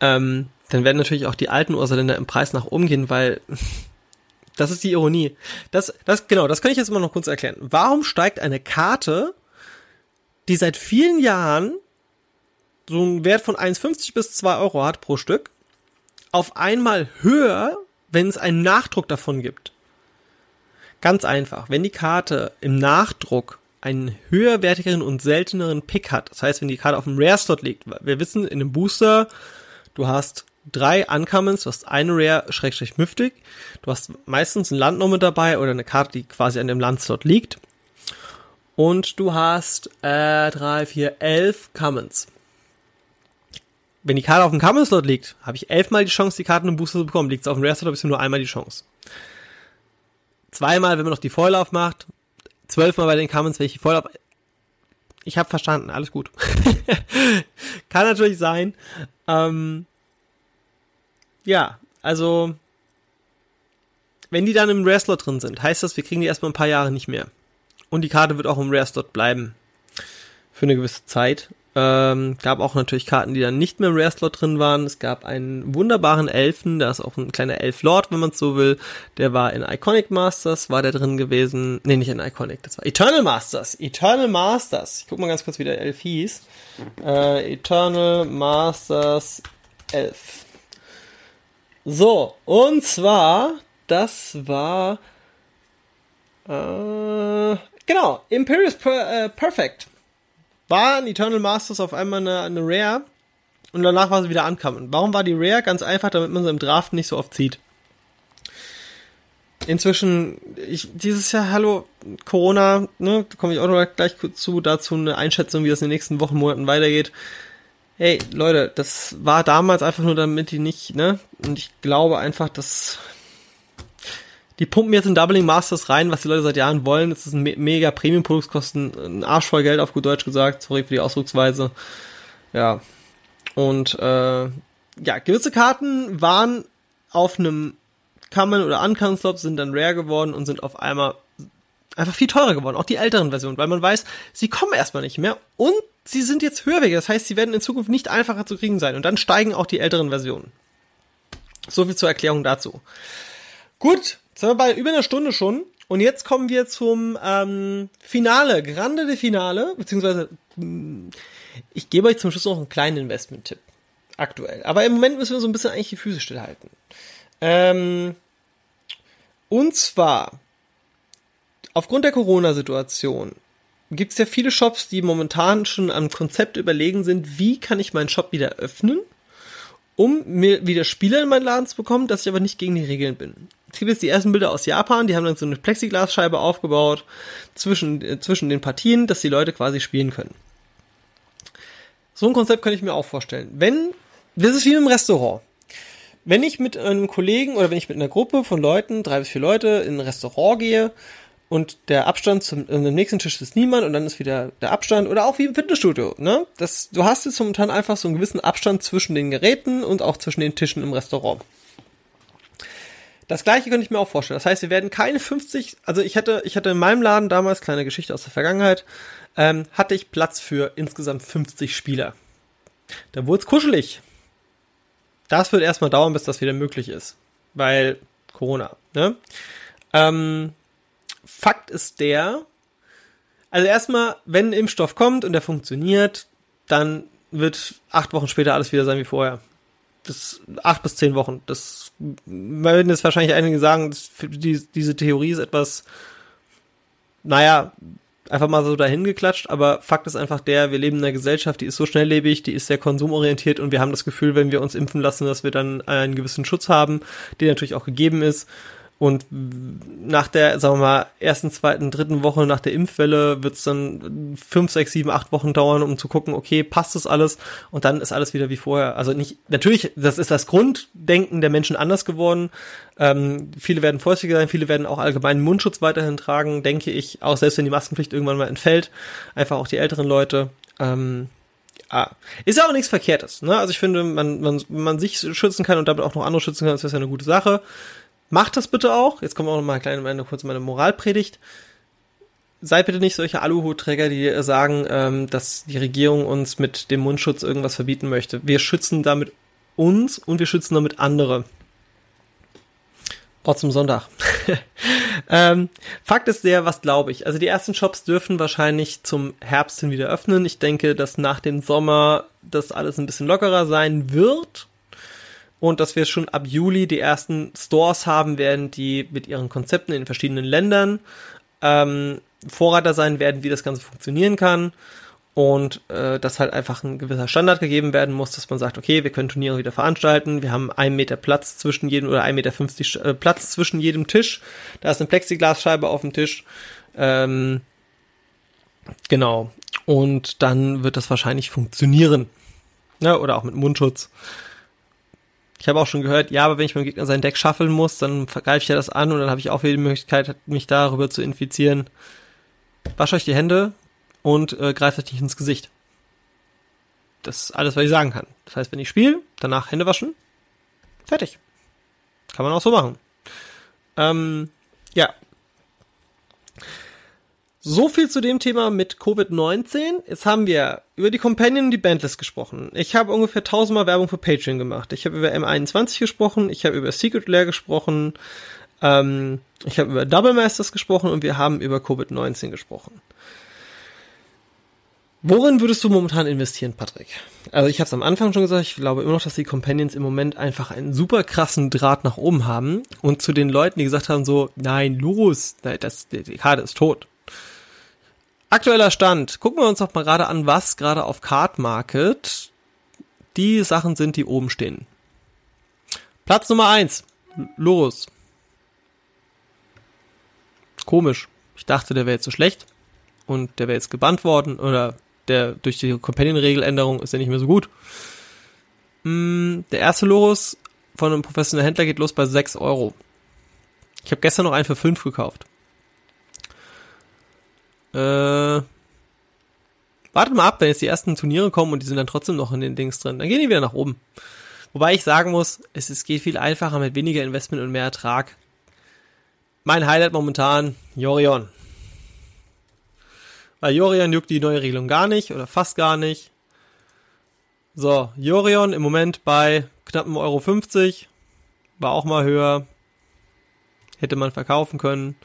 ähm, dann werden natürlich auch die alten Ursaländer im Preis nach oben gehen, weil das ist die Ironie. Das, das, genau, das kann ich jetzt mal noch kurz erklären. Warum steigt eine Karte, die seit vielen Jahren so einen Wert von 1,50 bis 2 Euro hat pro Stück, auf einmal höher, wenn es einen Nachdruck davon gibt? Ganz einfach. Wenn die Karte im Nachdruck einen höherwertigeren und selteneren Pick hat, das heißt, wenn die Karte auf dem Rare-Slot liegt, wir wissen, in einem Booster, du hast drei Uncommons, du hast eine Rare Schrägstrich Mythic, du hast meistens ein Land noch mit dabei oder eine Karte, die quasi an dem Landslot liegt. Und du hast äh, drei, vier, elf Commons. Wenn die Karte auf dem Common-Slot liegt, habe ich elfmal die Chance, die Karten im Booster zu bekommen. Liegt es auf dem Rare-Slot, habe ich nur einmal die Chance. Zweimal, wenn man noch die Foil aufmacht. Zwölfmal bei den Commons, wenn ich die Foil auf... Ich habe verstanden, alles gut. *laughs* Kann natürlich sein. Ähm, ja, also wenn die dann im Rare-Slot drin sind, heißt das, wir kriegen die erstmal ein paar Jahre nicht mehr. Und die Karte wird auch im Rare-Slot bleiben. Für eine gewisse Zeit. Ähm, gab auch natürlich Karten, die dann nicht mehr im Rare-Slot drin waren. Es gab einen wunderbaren Elfen, da ist auch ein kleiner Elf-Lord, wenn man es so will. Der war in Iconic Masters, war der drin gewesen. Nee, nicht in Iconic, das war Eternal Masters. Eternal Masters. Ich guck mal ganz kurz, wie der Elf hieß. Äh, Eternal Masters Elf. So, und zwar, das war, äh, genau, Imperious per, äh, Perfect. War ein Eternal Masters auf einmal eine, eine Rare und danach war sie wieder ankommen. Warum war die Rare? Ganz einfach, damit man sie im Draft nicht so oft zieht. Inzwischen, ich, dieses Jahr, hallo, Corona, ne, da komme ich auch noch gleich zu, dazu eine Einschätzung, wie das in den nächsten Wochen, Monaten weitergeht. Hey, Leute, das war damals einfach nur, damit die nicht, ne, und ich glaube einfach, dass die pumpen jetzt in Doubling Masters rein, was die Leute seit Jahren wollen. Das ist ein me mega Premium-Produkt, kosten ein Arsch voll Geld, auf gut Deutsch gesagt. Sorry für die Ausdrucksweise. Ja. Und, äh, ja, gewisse Karten waren auf einem Common oder Uncommon Slot sind dann rare geworden und sind auf einmal einfach viel teurer geworden, auch die älteren Versionen, weil man weiß, sie kommen erstmal nicht mehr und sie sind jetzt höherwertig, das heißt, sie werden in Zukunft nicht einfacher zu kriegen sein und dann steigen auch die älteren Versionen. So viel zur Erklärung dazu. Gut, sind wir bei über einer Stunde schon und jetzt kommen wir zum ähm, Finale, Grande de Finale, beziehungsweise hm, ich gebe euch zum Schluss noch einen kleinen Investment-Tipp aktuell, aber im Moment müssen wir so ein bisschen eigentlich die Füße stillhalten. Ähm, und zwar, aufgrund der Corona-Situation gibt es ja viele Shops, die momentan schon am Konzept überlegen sind, wie kann ich meinen Shop wieder öffnen, um mir wieder Spieler in meinen Laden zu bekommen, dass ich aber nicht gegen die Regeln bin. Es gibt jetzt die ersten Bilder aus Japan, die haben dann so eine Plexiglasscheibe aufgebaut zwischen, äh, zwischen den Partien, dass die Leute quasi spielen können. So ein Konzept kann ich mir auch vorstellen. Wenn, das ist wie im Restaurant wenn ich mit einem Kollegen oder wenn ich mit einer Gruppe von Leuten, drei bis vier Leute, in ein Restaurant gehe und der Abstand zum, zum nächsten Tisch ist niemand und dann ist wieder der Abstand oder auch wie im Fitnessstudio, ne? Das, du hast jetzt momentan einfach so einen gewissen Abstand zwischen den Geräten und auch zwischen den Tischen im Restaurant. Das gleiche könnte ich mir auch vorstellen. Das heißt, wir werden keine 50, also ich hatte, ich hatte in meinem Laden damals, kleine Geschichte aus der Vergangenheit, ähm, hatte ich Platz für insgesamt 50 Spieler. Da wurde es kuschelig das wird erstmal dauern, bis das wieder möglich ist. Weil Corona, ne? Ähm, Fakt ist der, also erstmal, wenn ein Impfstoff kommt und der funktioniert, dann wird acht Wochen später alles wieder sein wie vorher. Das acht bis zehn Wochen. Das werden jetzt wahrscheinlich einige sagen, die, diese Theorie ist etwas, naja, einfach mal so dahin geklatscht, aber Fakt ist einfach der, wir leben in einer Gesellschaft, die ist so schnelllebig, die ist sehr konsumorientiert und wir haben das Gefühl, wenn wir uns impfen lassen, dass wir dann einen gewissen Schutz haben, der natürlich auch gegeben ist. Und nach der, sagen wir mal, ersten, zweiten, dritten Woche nach der Impfwelle wird es dann fünf, sechs, sieben, acht Wochen dauern, um zu gucken, okay, passt das alles? Und dann ist alles wieder wie vorher. Also nicht, natürlich, das ist das Grunddenken der Menschen anders geworden. Ähm, viele werden vorsichtiger sein, viele werden auch allgemeinen Mundschutz weiterhin tragen, denke ich, auch selbst wenn die Maskenpflicht irgendwann mal entfällt. Einfach auch die älteren Leute. Ähm, Ah, ist ja auch nichts Verkehrtes. Ne? Also ich finde, man, man, man sich schützen kann und damit auch noch andere schützen kann, ist das ja eine gute Sache. Macht das bitte auch. Jetzt kommen wir auch noch mal kleine, eine, kurz meine Moralpredigt. Seid bitte nicht solche Aluhutträger, die sagen, ähm, dass die Regierung uns mit dem Mundschutz irgendwas verbieten möchte. Wir schützen damit uns und wir schützen damit andere. Ort zum Sonntag. *laughs* ähm, Fakt ist der, was glaube ich. Also die ersten Shops dürfen wahrscheinlich zum Herbst hin wieder öffnen. Ich denke, dass nach dem Sommer das alles ein bisschen lockerer sein wird und dass wir schon ab Juli die ersten Stores haben werden, die mit ihren Konzepten in verschiedenen Ländern ähm, Vorreiter sein werden, wie das Ganze funktionieren kann. Und äh, dass halt einfach ein gewisser Standard gegeben werden muss, dass man sagt, okay, wir können Turniere wieder veranstalten, wir haben einen Meter Platz zwischen jedem oder ein Meter fünfzig äh, Platz zwischen jedem Tisch, da ist eine Plexiglasscheibe auf dem Tisch, ähm, genau, und dann wird das wahrscheinlich funktionieren, ja, oder auch mit Mundschutz. Ich habe auch schon gehört, ja, aber wenn ich meinem Gegner sein Deck schaffeln muss, dann greife ich ja das an und dann habe ich auch wieder die Möglichkeit, mich darüber zu infizieren. Wascht euch die Hände und äh, greift euch nicht ins Gesicht. Das ist alles, was ich sagen kann. Das heißt, wenn ich spiele, danach Hände waschen, fertig. Kann man auch so machen. Ähm, ja, so viel zu dem Thema mit Covid-19. Jetzt haben wir über die Companion und die Bandlist gesprochen. Ich habe ungefähr tausendmal Werbung für Patreon gemacht. Ich habe über M21 gesprochen, ich habe über Secret Lair gesprochen, ähm, ich habe über Double Masters gesprochen und wir haben über Covid-19 gesprochen. Worin würdest du momentan investieren, Patrick? Also ich habe es am Anfang schon gesagt, ich glaube immer noch, dass die Companions im Moment einfach einen super krassen Draht nach oben haben. Und zu den Leuten, die gesagt haben so, nein, los, das, die Karte ist tot. Aktueller Stand. Gucken wir uns doch mal gerade an, was gerade auf Card Market die Sachen sind, die oben stehen. Platz Nummer eins, Lurus. Komisch. Ich dachte, der wäre jetzt so schlecht und der wäre jetzt gebannt worden oder der durch die Companion-Regeländerung ist er nicht mehr so gut. Mm, der erste Lorus von einem professionellen Händler geht los bei 6 Euro. Ich habe gestern noch einen für 5 gekauft. Äh, wartet mal ab, wenn jetzt die ersten Turniere kommen und die sind dann trotzdem noch in den Dings drin. Dann gehen die wieder nach oben. Wobei ich sagen muss, es, es geht viel einfacher mit weniger Investment und mehr Ertrag. Mein Highlight momentan, Jorion. Weil Jorion juckt die neue Regelung gar nicht oder fast gar nicht. So, Jorion im Moment bei knapp 1,50 Euro. 50. War auch mal höher. Hätte man verkaufen können.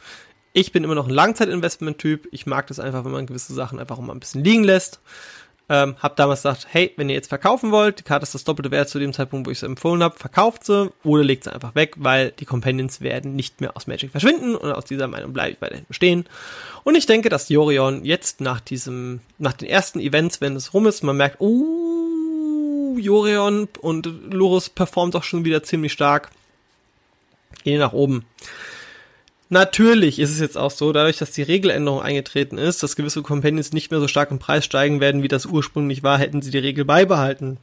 Ich bin immer noch ein Langzeitinvestment-Typ. Ich mag das einfach, wenn man gewisse Sachen einfach mal ein bisschen liegen lässt. Ähm, hab damals gesagt, hey, wenn ihr jetzt verkaufen wollt, die Karte ist das doppelte Wert zu dem Zeitpunkt, wo ich sie empfohlen habe, verkauft sie oder legt sie einfach weg, weil die Companions werden nicht mehr aus Magic verschwinden und aus dieser Meinung bleibe ich weiterhin bestehen. Und ich denke, dass Jorion jetzt nach diesem, nach den ersten Events, wenn es rum ist, man merkt, uh, Jorion und Lorus performt auch schon wieder ziemlich stark. Gehen nach oben. Natürlich ist es jetzt auch so, dadurch, dass die Regeländerung eingetreten ist, dass gewisse Companions nicht mehr so stark im Preis steigen werden, wie das ursprünglich war, hätten sie die Regel beibehalten.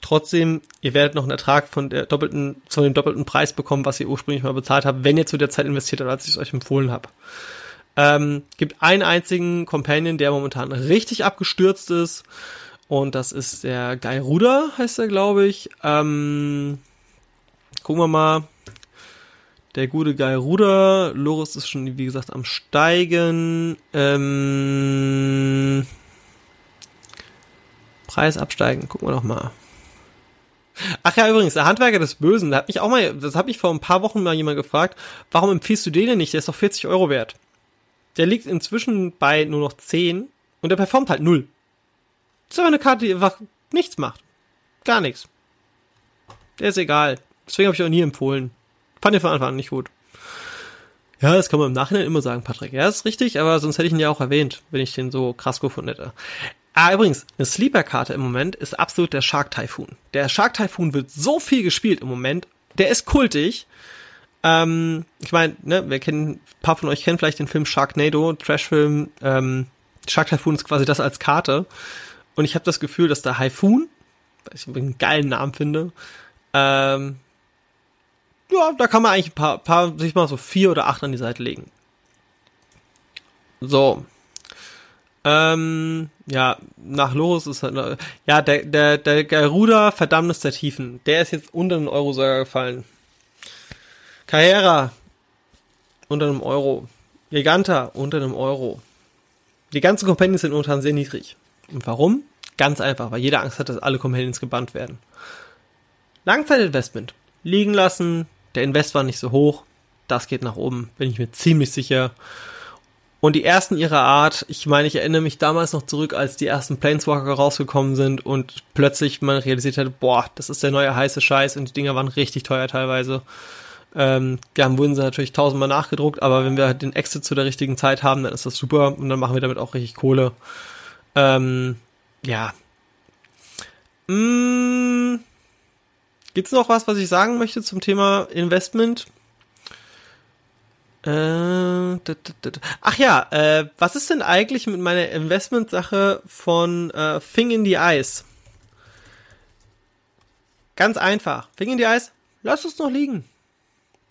Trotzdem, ihr werdet noch einen Ertrag von der doppelten, von dem doppelten Preis bekommen, was ihr ursprünglich mal bezahlt habt, wenn ihr zu der Zeit investiert habt, als ich es euch empfohlen habe. Ähm, gibt einen einzigen Companion, der momentan richtig abgestürzt ist. Und das ist der Guy Ruder, heißt er, glaube ich. Ähm, gucken wir mal der gute Guy Ruder. Loris ist schon, wie gesagt, am Steigen. Ähm, Preis absteigen. Gucken wir noch mal. Ach ja, übrigens, der Handwerker des Bösen, der hat mich auch mal, das hat mich vor ein paar Wochen mal jemand gefragt, warum empfiehlst du den denn nicht? Der ist doch 40 Euro wert. Der liegt inzwischen bei nur noch 10 und der performt halt null. Das ist aber eine Karte, die einfach nichts macht. Gar nichts. Der ist egal. Deswegen habe ich auch nie empfohlen. Fand ich von Anfang an nicht gut. Ja, das kann man im Nachhinein immer sagen, Patrick. Ja, ist richtig, aber sonst hätte ich ihn ja auch erwähnt, wenn ich den so krass gefunden hätte. Ah, übrigens, eine Sleeper-Karte im Moment ist absolut der Shark Typhoon. Der Shark Typhoon wird so viel gespielt im Moment. Der ist kultig. Ähm, ich meine, ne, wir kennen, ein paar von euch kennen vielleicht den Film Sharknado, Trashfilm. Ähm, Shark Typhoon ist quasi das als Karte. Und ich habe das Gefühl, dass der Typhoon, weil ich einen geilen Namen finde, ähm, ja, da kann man eigentlich ein paar, paar, sich mal so vier oder acht an die Seite legen. So. Ähm, ja, nach Loris ist halt, ja, der, der, der Garuda Verdammnis der Tiefen, der ist jetzt unter einen Euro sogar gefallen. Carrera, unter einem Euro. Giganta, unter einem Euro. Die ganzen Companions sind momentan sehr niedrig. Und warum? Ganz einfach, weil jeder Angst hat, dass alle Companions gebannt werden. Langzeitinvestment. Liegen lassen, der Invest war nicht so hoch. Das geht nach oben, bin ich mir ziemlich sicher. Und die ersten ihrer Art, ich meine, ich erinnere mich damals noch zurück, als die ersten Planeswalker rausgekommen sind und plötzlich man realisiert hat, boah, das ist der neue heiße Scheiß und die Dinger waren richtig teuer teilweise. Ähm, dann wurden sie natürlich tausendmal nachgedruckt, aber wenn wir den Exit zu der richtigen Zeit haben, dann ist das super und dann machen wir damit auch richtig Kohle. Ähm, ja. Mmh Gibt's noch was, was ich sagen möchte zum Thema Investment? Äh, ach ja, äh, was ist denn eigentlich mit meiner Investment-Sache von äh, Thing in the Eyes? Ganz einfach. Thing in the Eyes, lass es noch liegen.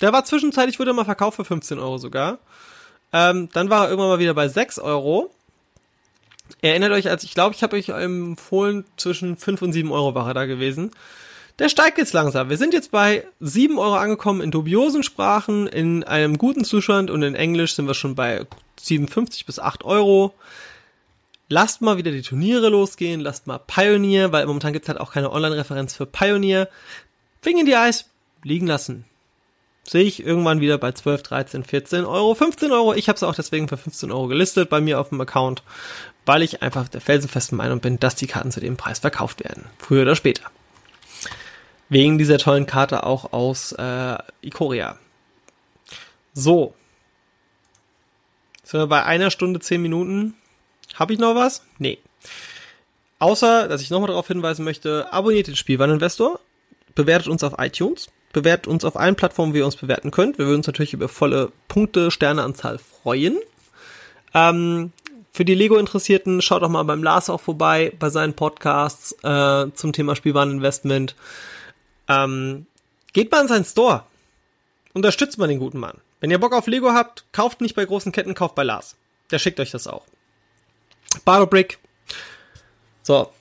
Der war zwischenzeitlich, wurde mal verkauft für 15 Euro sogar. Ähm, dann war er irgendwann mal wieder bei 6 Euro. Erinnert euch, als ich glaube, ich habe euch empfohlen, zwischen 5 und 7 Euro war er da gewesen. Der steigt jetzt langsam. Wir sind jetzt bei 7 Euro angekommen in dubiosen Sprachen, in einem guten Zustand und in Englisch sind wir schon bei 57 bis 8 Euro. Lasst mal wieder die Turniere losgehen, lasst mal Pioneer, weil momentan gibt es halt auch keine Online-Referenz für Pioneer. Finger in die Eis, liegen lassen. sehe ich irgendwann wieder bei 12, 13, 14 Euro, 15 Euro. Ich habe es auch deswegen für 15 Euro gelistet bei mir auf dem Account, weil ich einfach der felsenfesten Meinung bin, dass die Karten zu dem Preis verkauft werden. Früher oder später. Wegen dieser tollen Karte auch aus äh, Ikoria. So. Sind wir bei einer Stunde, zehn Minuten. Habe ich noch was? Nee. Außer, dass ich nochmal darauf hinweisen möchte, abonniert den Spielwareninvestor, bewertet uns auf iTunes, bewertet uns auf allen Plattformen, wie ihr uns bewerten könnt. Wir würden uns natürlich über volle Punkte, Sterneanzahl freuen. Ähm, für die Lego-Interessierten, schaut doch mal beim Lars auch vorbei, bei seinen Podcasts äh, zum Thema Spielwareninvestment. Ähm, geht mal in seinen Store. Unterstützt mal den guten Mann. Wenn ihr Bock auf Lego habt, kauft nicht bei großen Ketten, kauft bei Lars. Der schickt euch das auch. Battle Brick. So.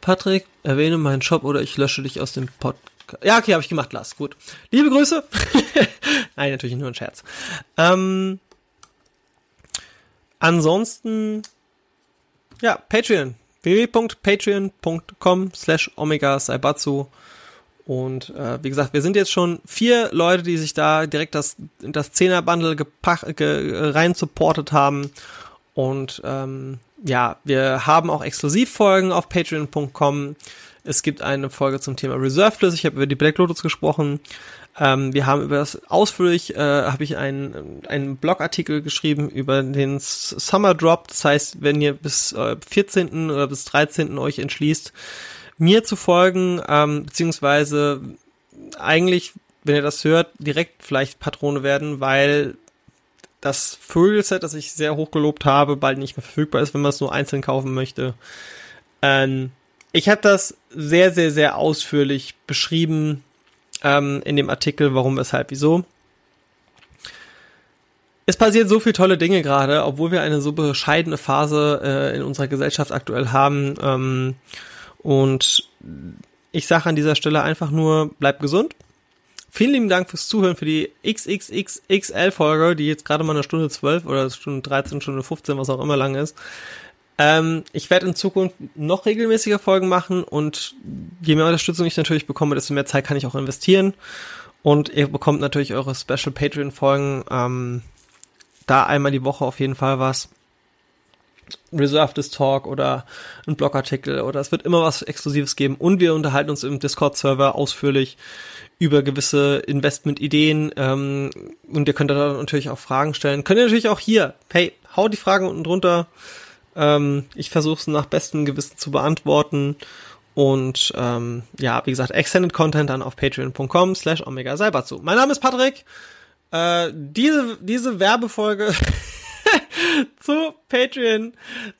Patrick, erwähne meinen Shop oder ich lösche dich aus dem Podcast. Ja, okay, habe ich gemacht, Lars. Gut. Liebe Grüße. *laughs* Nein, natürlich nur ein Scherz. Ähm, ansonsten, ja, Patreon www.patreon.com slash omega saibatsu und äh, wie gesagt, wir sind jetzt schon vier Leute, die sich da direkt das, das 10er-Bundle ge rein supportet haben. Und ähm, ja, wir haben auch Exklusivfolgen auf patreon.com. Es gibt eine Folge zum Thema Reserved List. Ich habe über die Black Lotus gesprochen. Ähm, wir haben über das ausführlich, äh, habe ich einen, einen Blogartikel geschrieben über den Summer Drop. Das heißt, wenn ihr bis äh, 14. oder bis 13. euch entschließt, mir zu folgen, ähm, beziehungsweise eigentlich, wenn ihr das hört, direkt vielleicht Patrone werden, weil das Vögelset, das ich sehr hoch gelobt habe, bald nicht mehr verfügbar ist, wenn man es nur einzeln kaufen möchte. Ähm, ich habe das sehr, sehr, sehr ausführlich beschrieben, ähm, in dem Artikel, warum, weshalb, wieso. Es passiert so viel tolle Dinge gerade, obwohl wir eine so bescheidene Phase äh, in unserer Gesellschaft aktuell haben. Ähm, und ich sage an dieser Stelle einfach nur, bleibt gesund. Vielen lieben Dank fürs Zuhören für die XXXXL-Folge, die jetzt gerade mal eine Stunde 12 oder Stunde 13, Stunde 15, was auch immer lang ist. Ähm, ich werde in Zukunft noch regelmäßiger Folgen machen und je mehr Unterstützung ich natürlich bekomme, desto mehr Zeit kann ich auch investieren. Und ihr bekommt natürlich eure Special Patreon-Folgen. Ähm, da einmal die Woche auf jeden Fall was. Reserved Talk oder ein Blogartikel oder es wird immer was Exklusives geben und wir unterhalten uns im Discord-Server ausführlich über gewisse Investment-Ideen ähm, und ihr könnt da natürlich auch Fragen stellen. Könnt ihr natürlich auch hier, hey, hau die Fragen unten drunter, ähm, ich versuche es nach bestem Gewissen zu beantworten. Und ähm, ja, wie gesagt, Extended Content dann auf patreon.com slash omega zu. Mein Name ist Patrick. Äh, diese, diese Werbefolge *laughs* zu Patreon,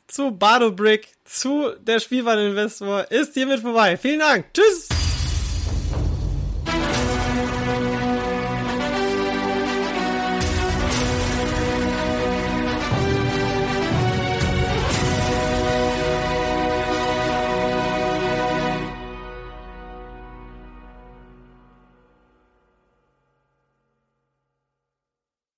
zu Bardo Brick, zu der Spielwareninvestor ist hiermit vorbei. Vielen Dank. Tschüss.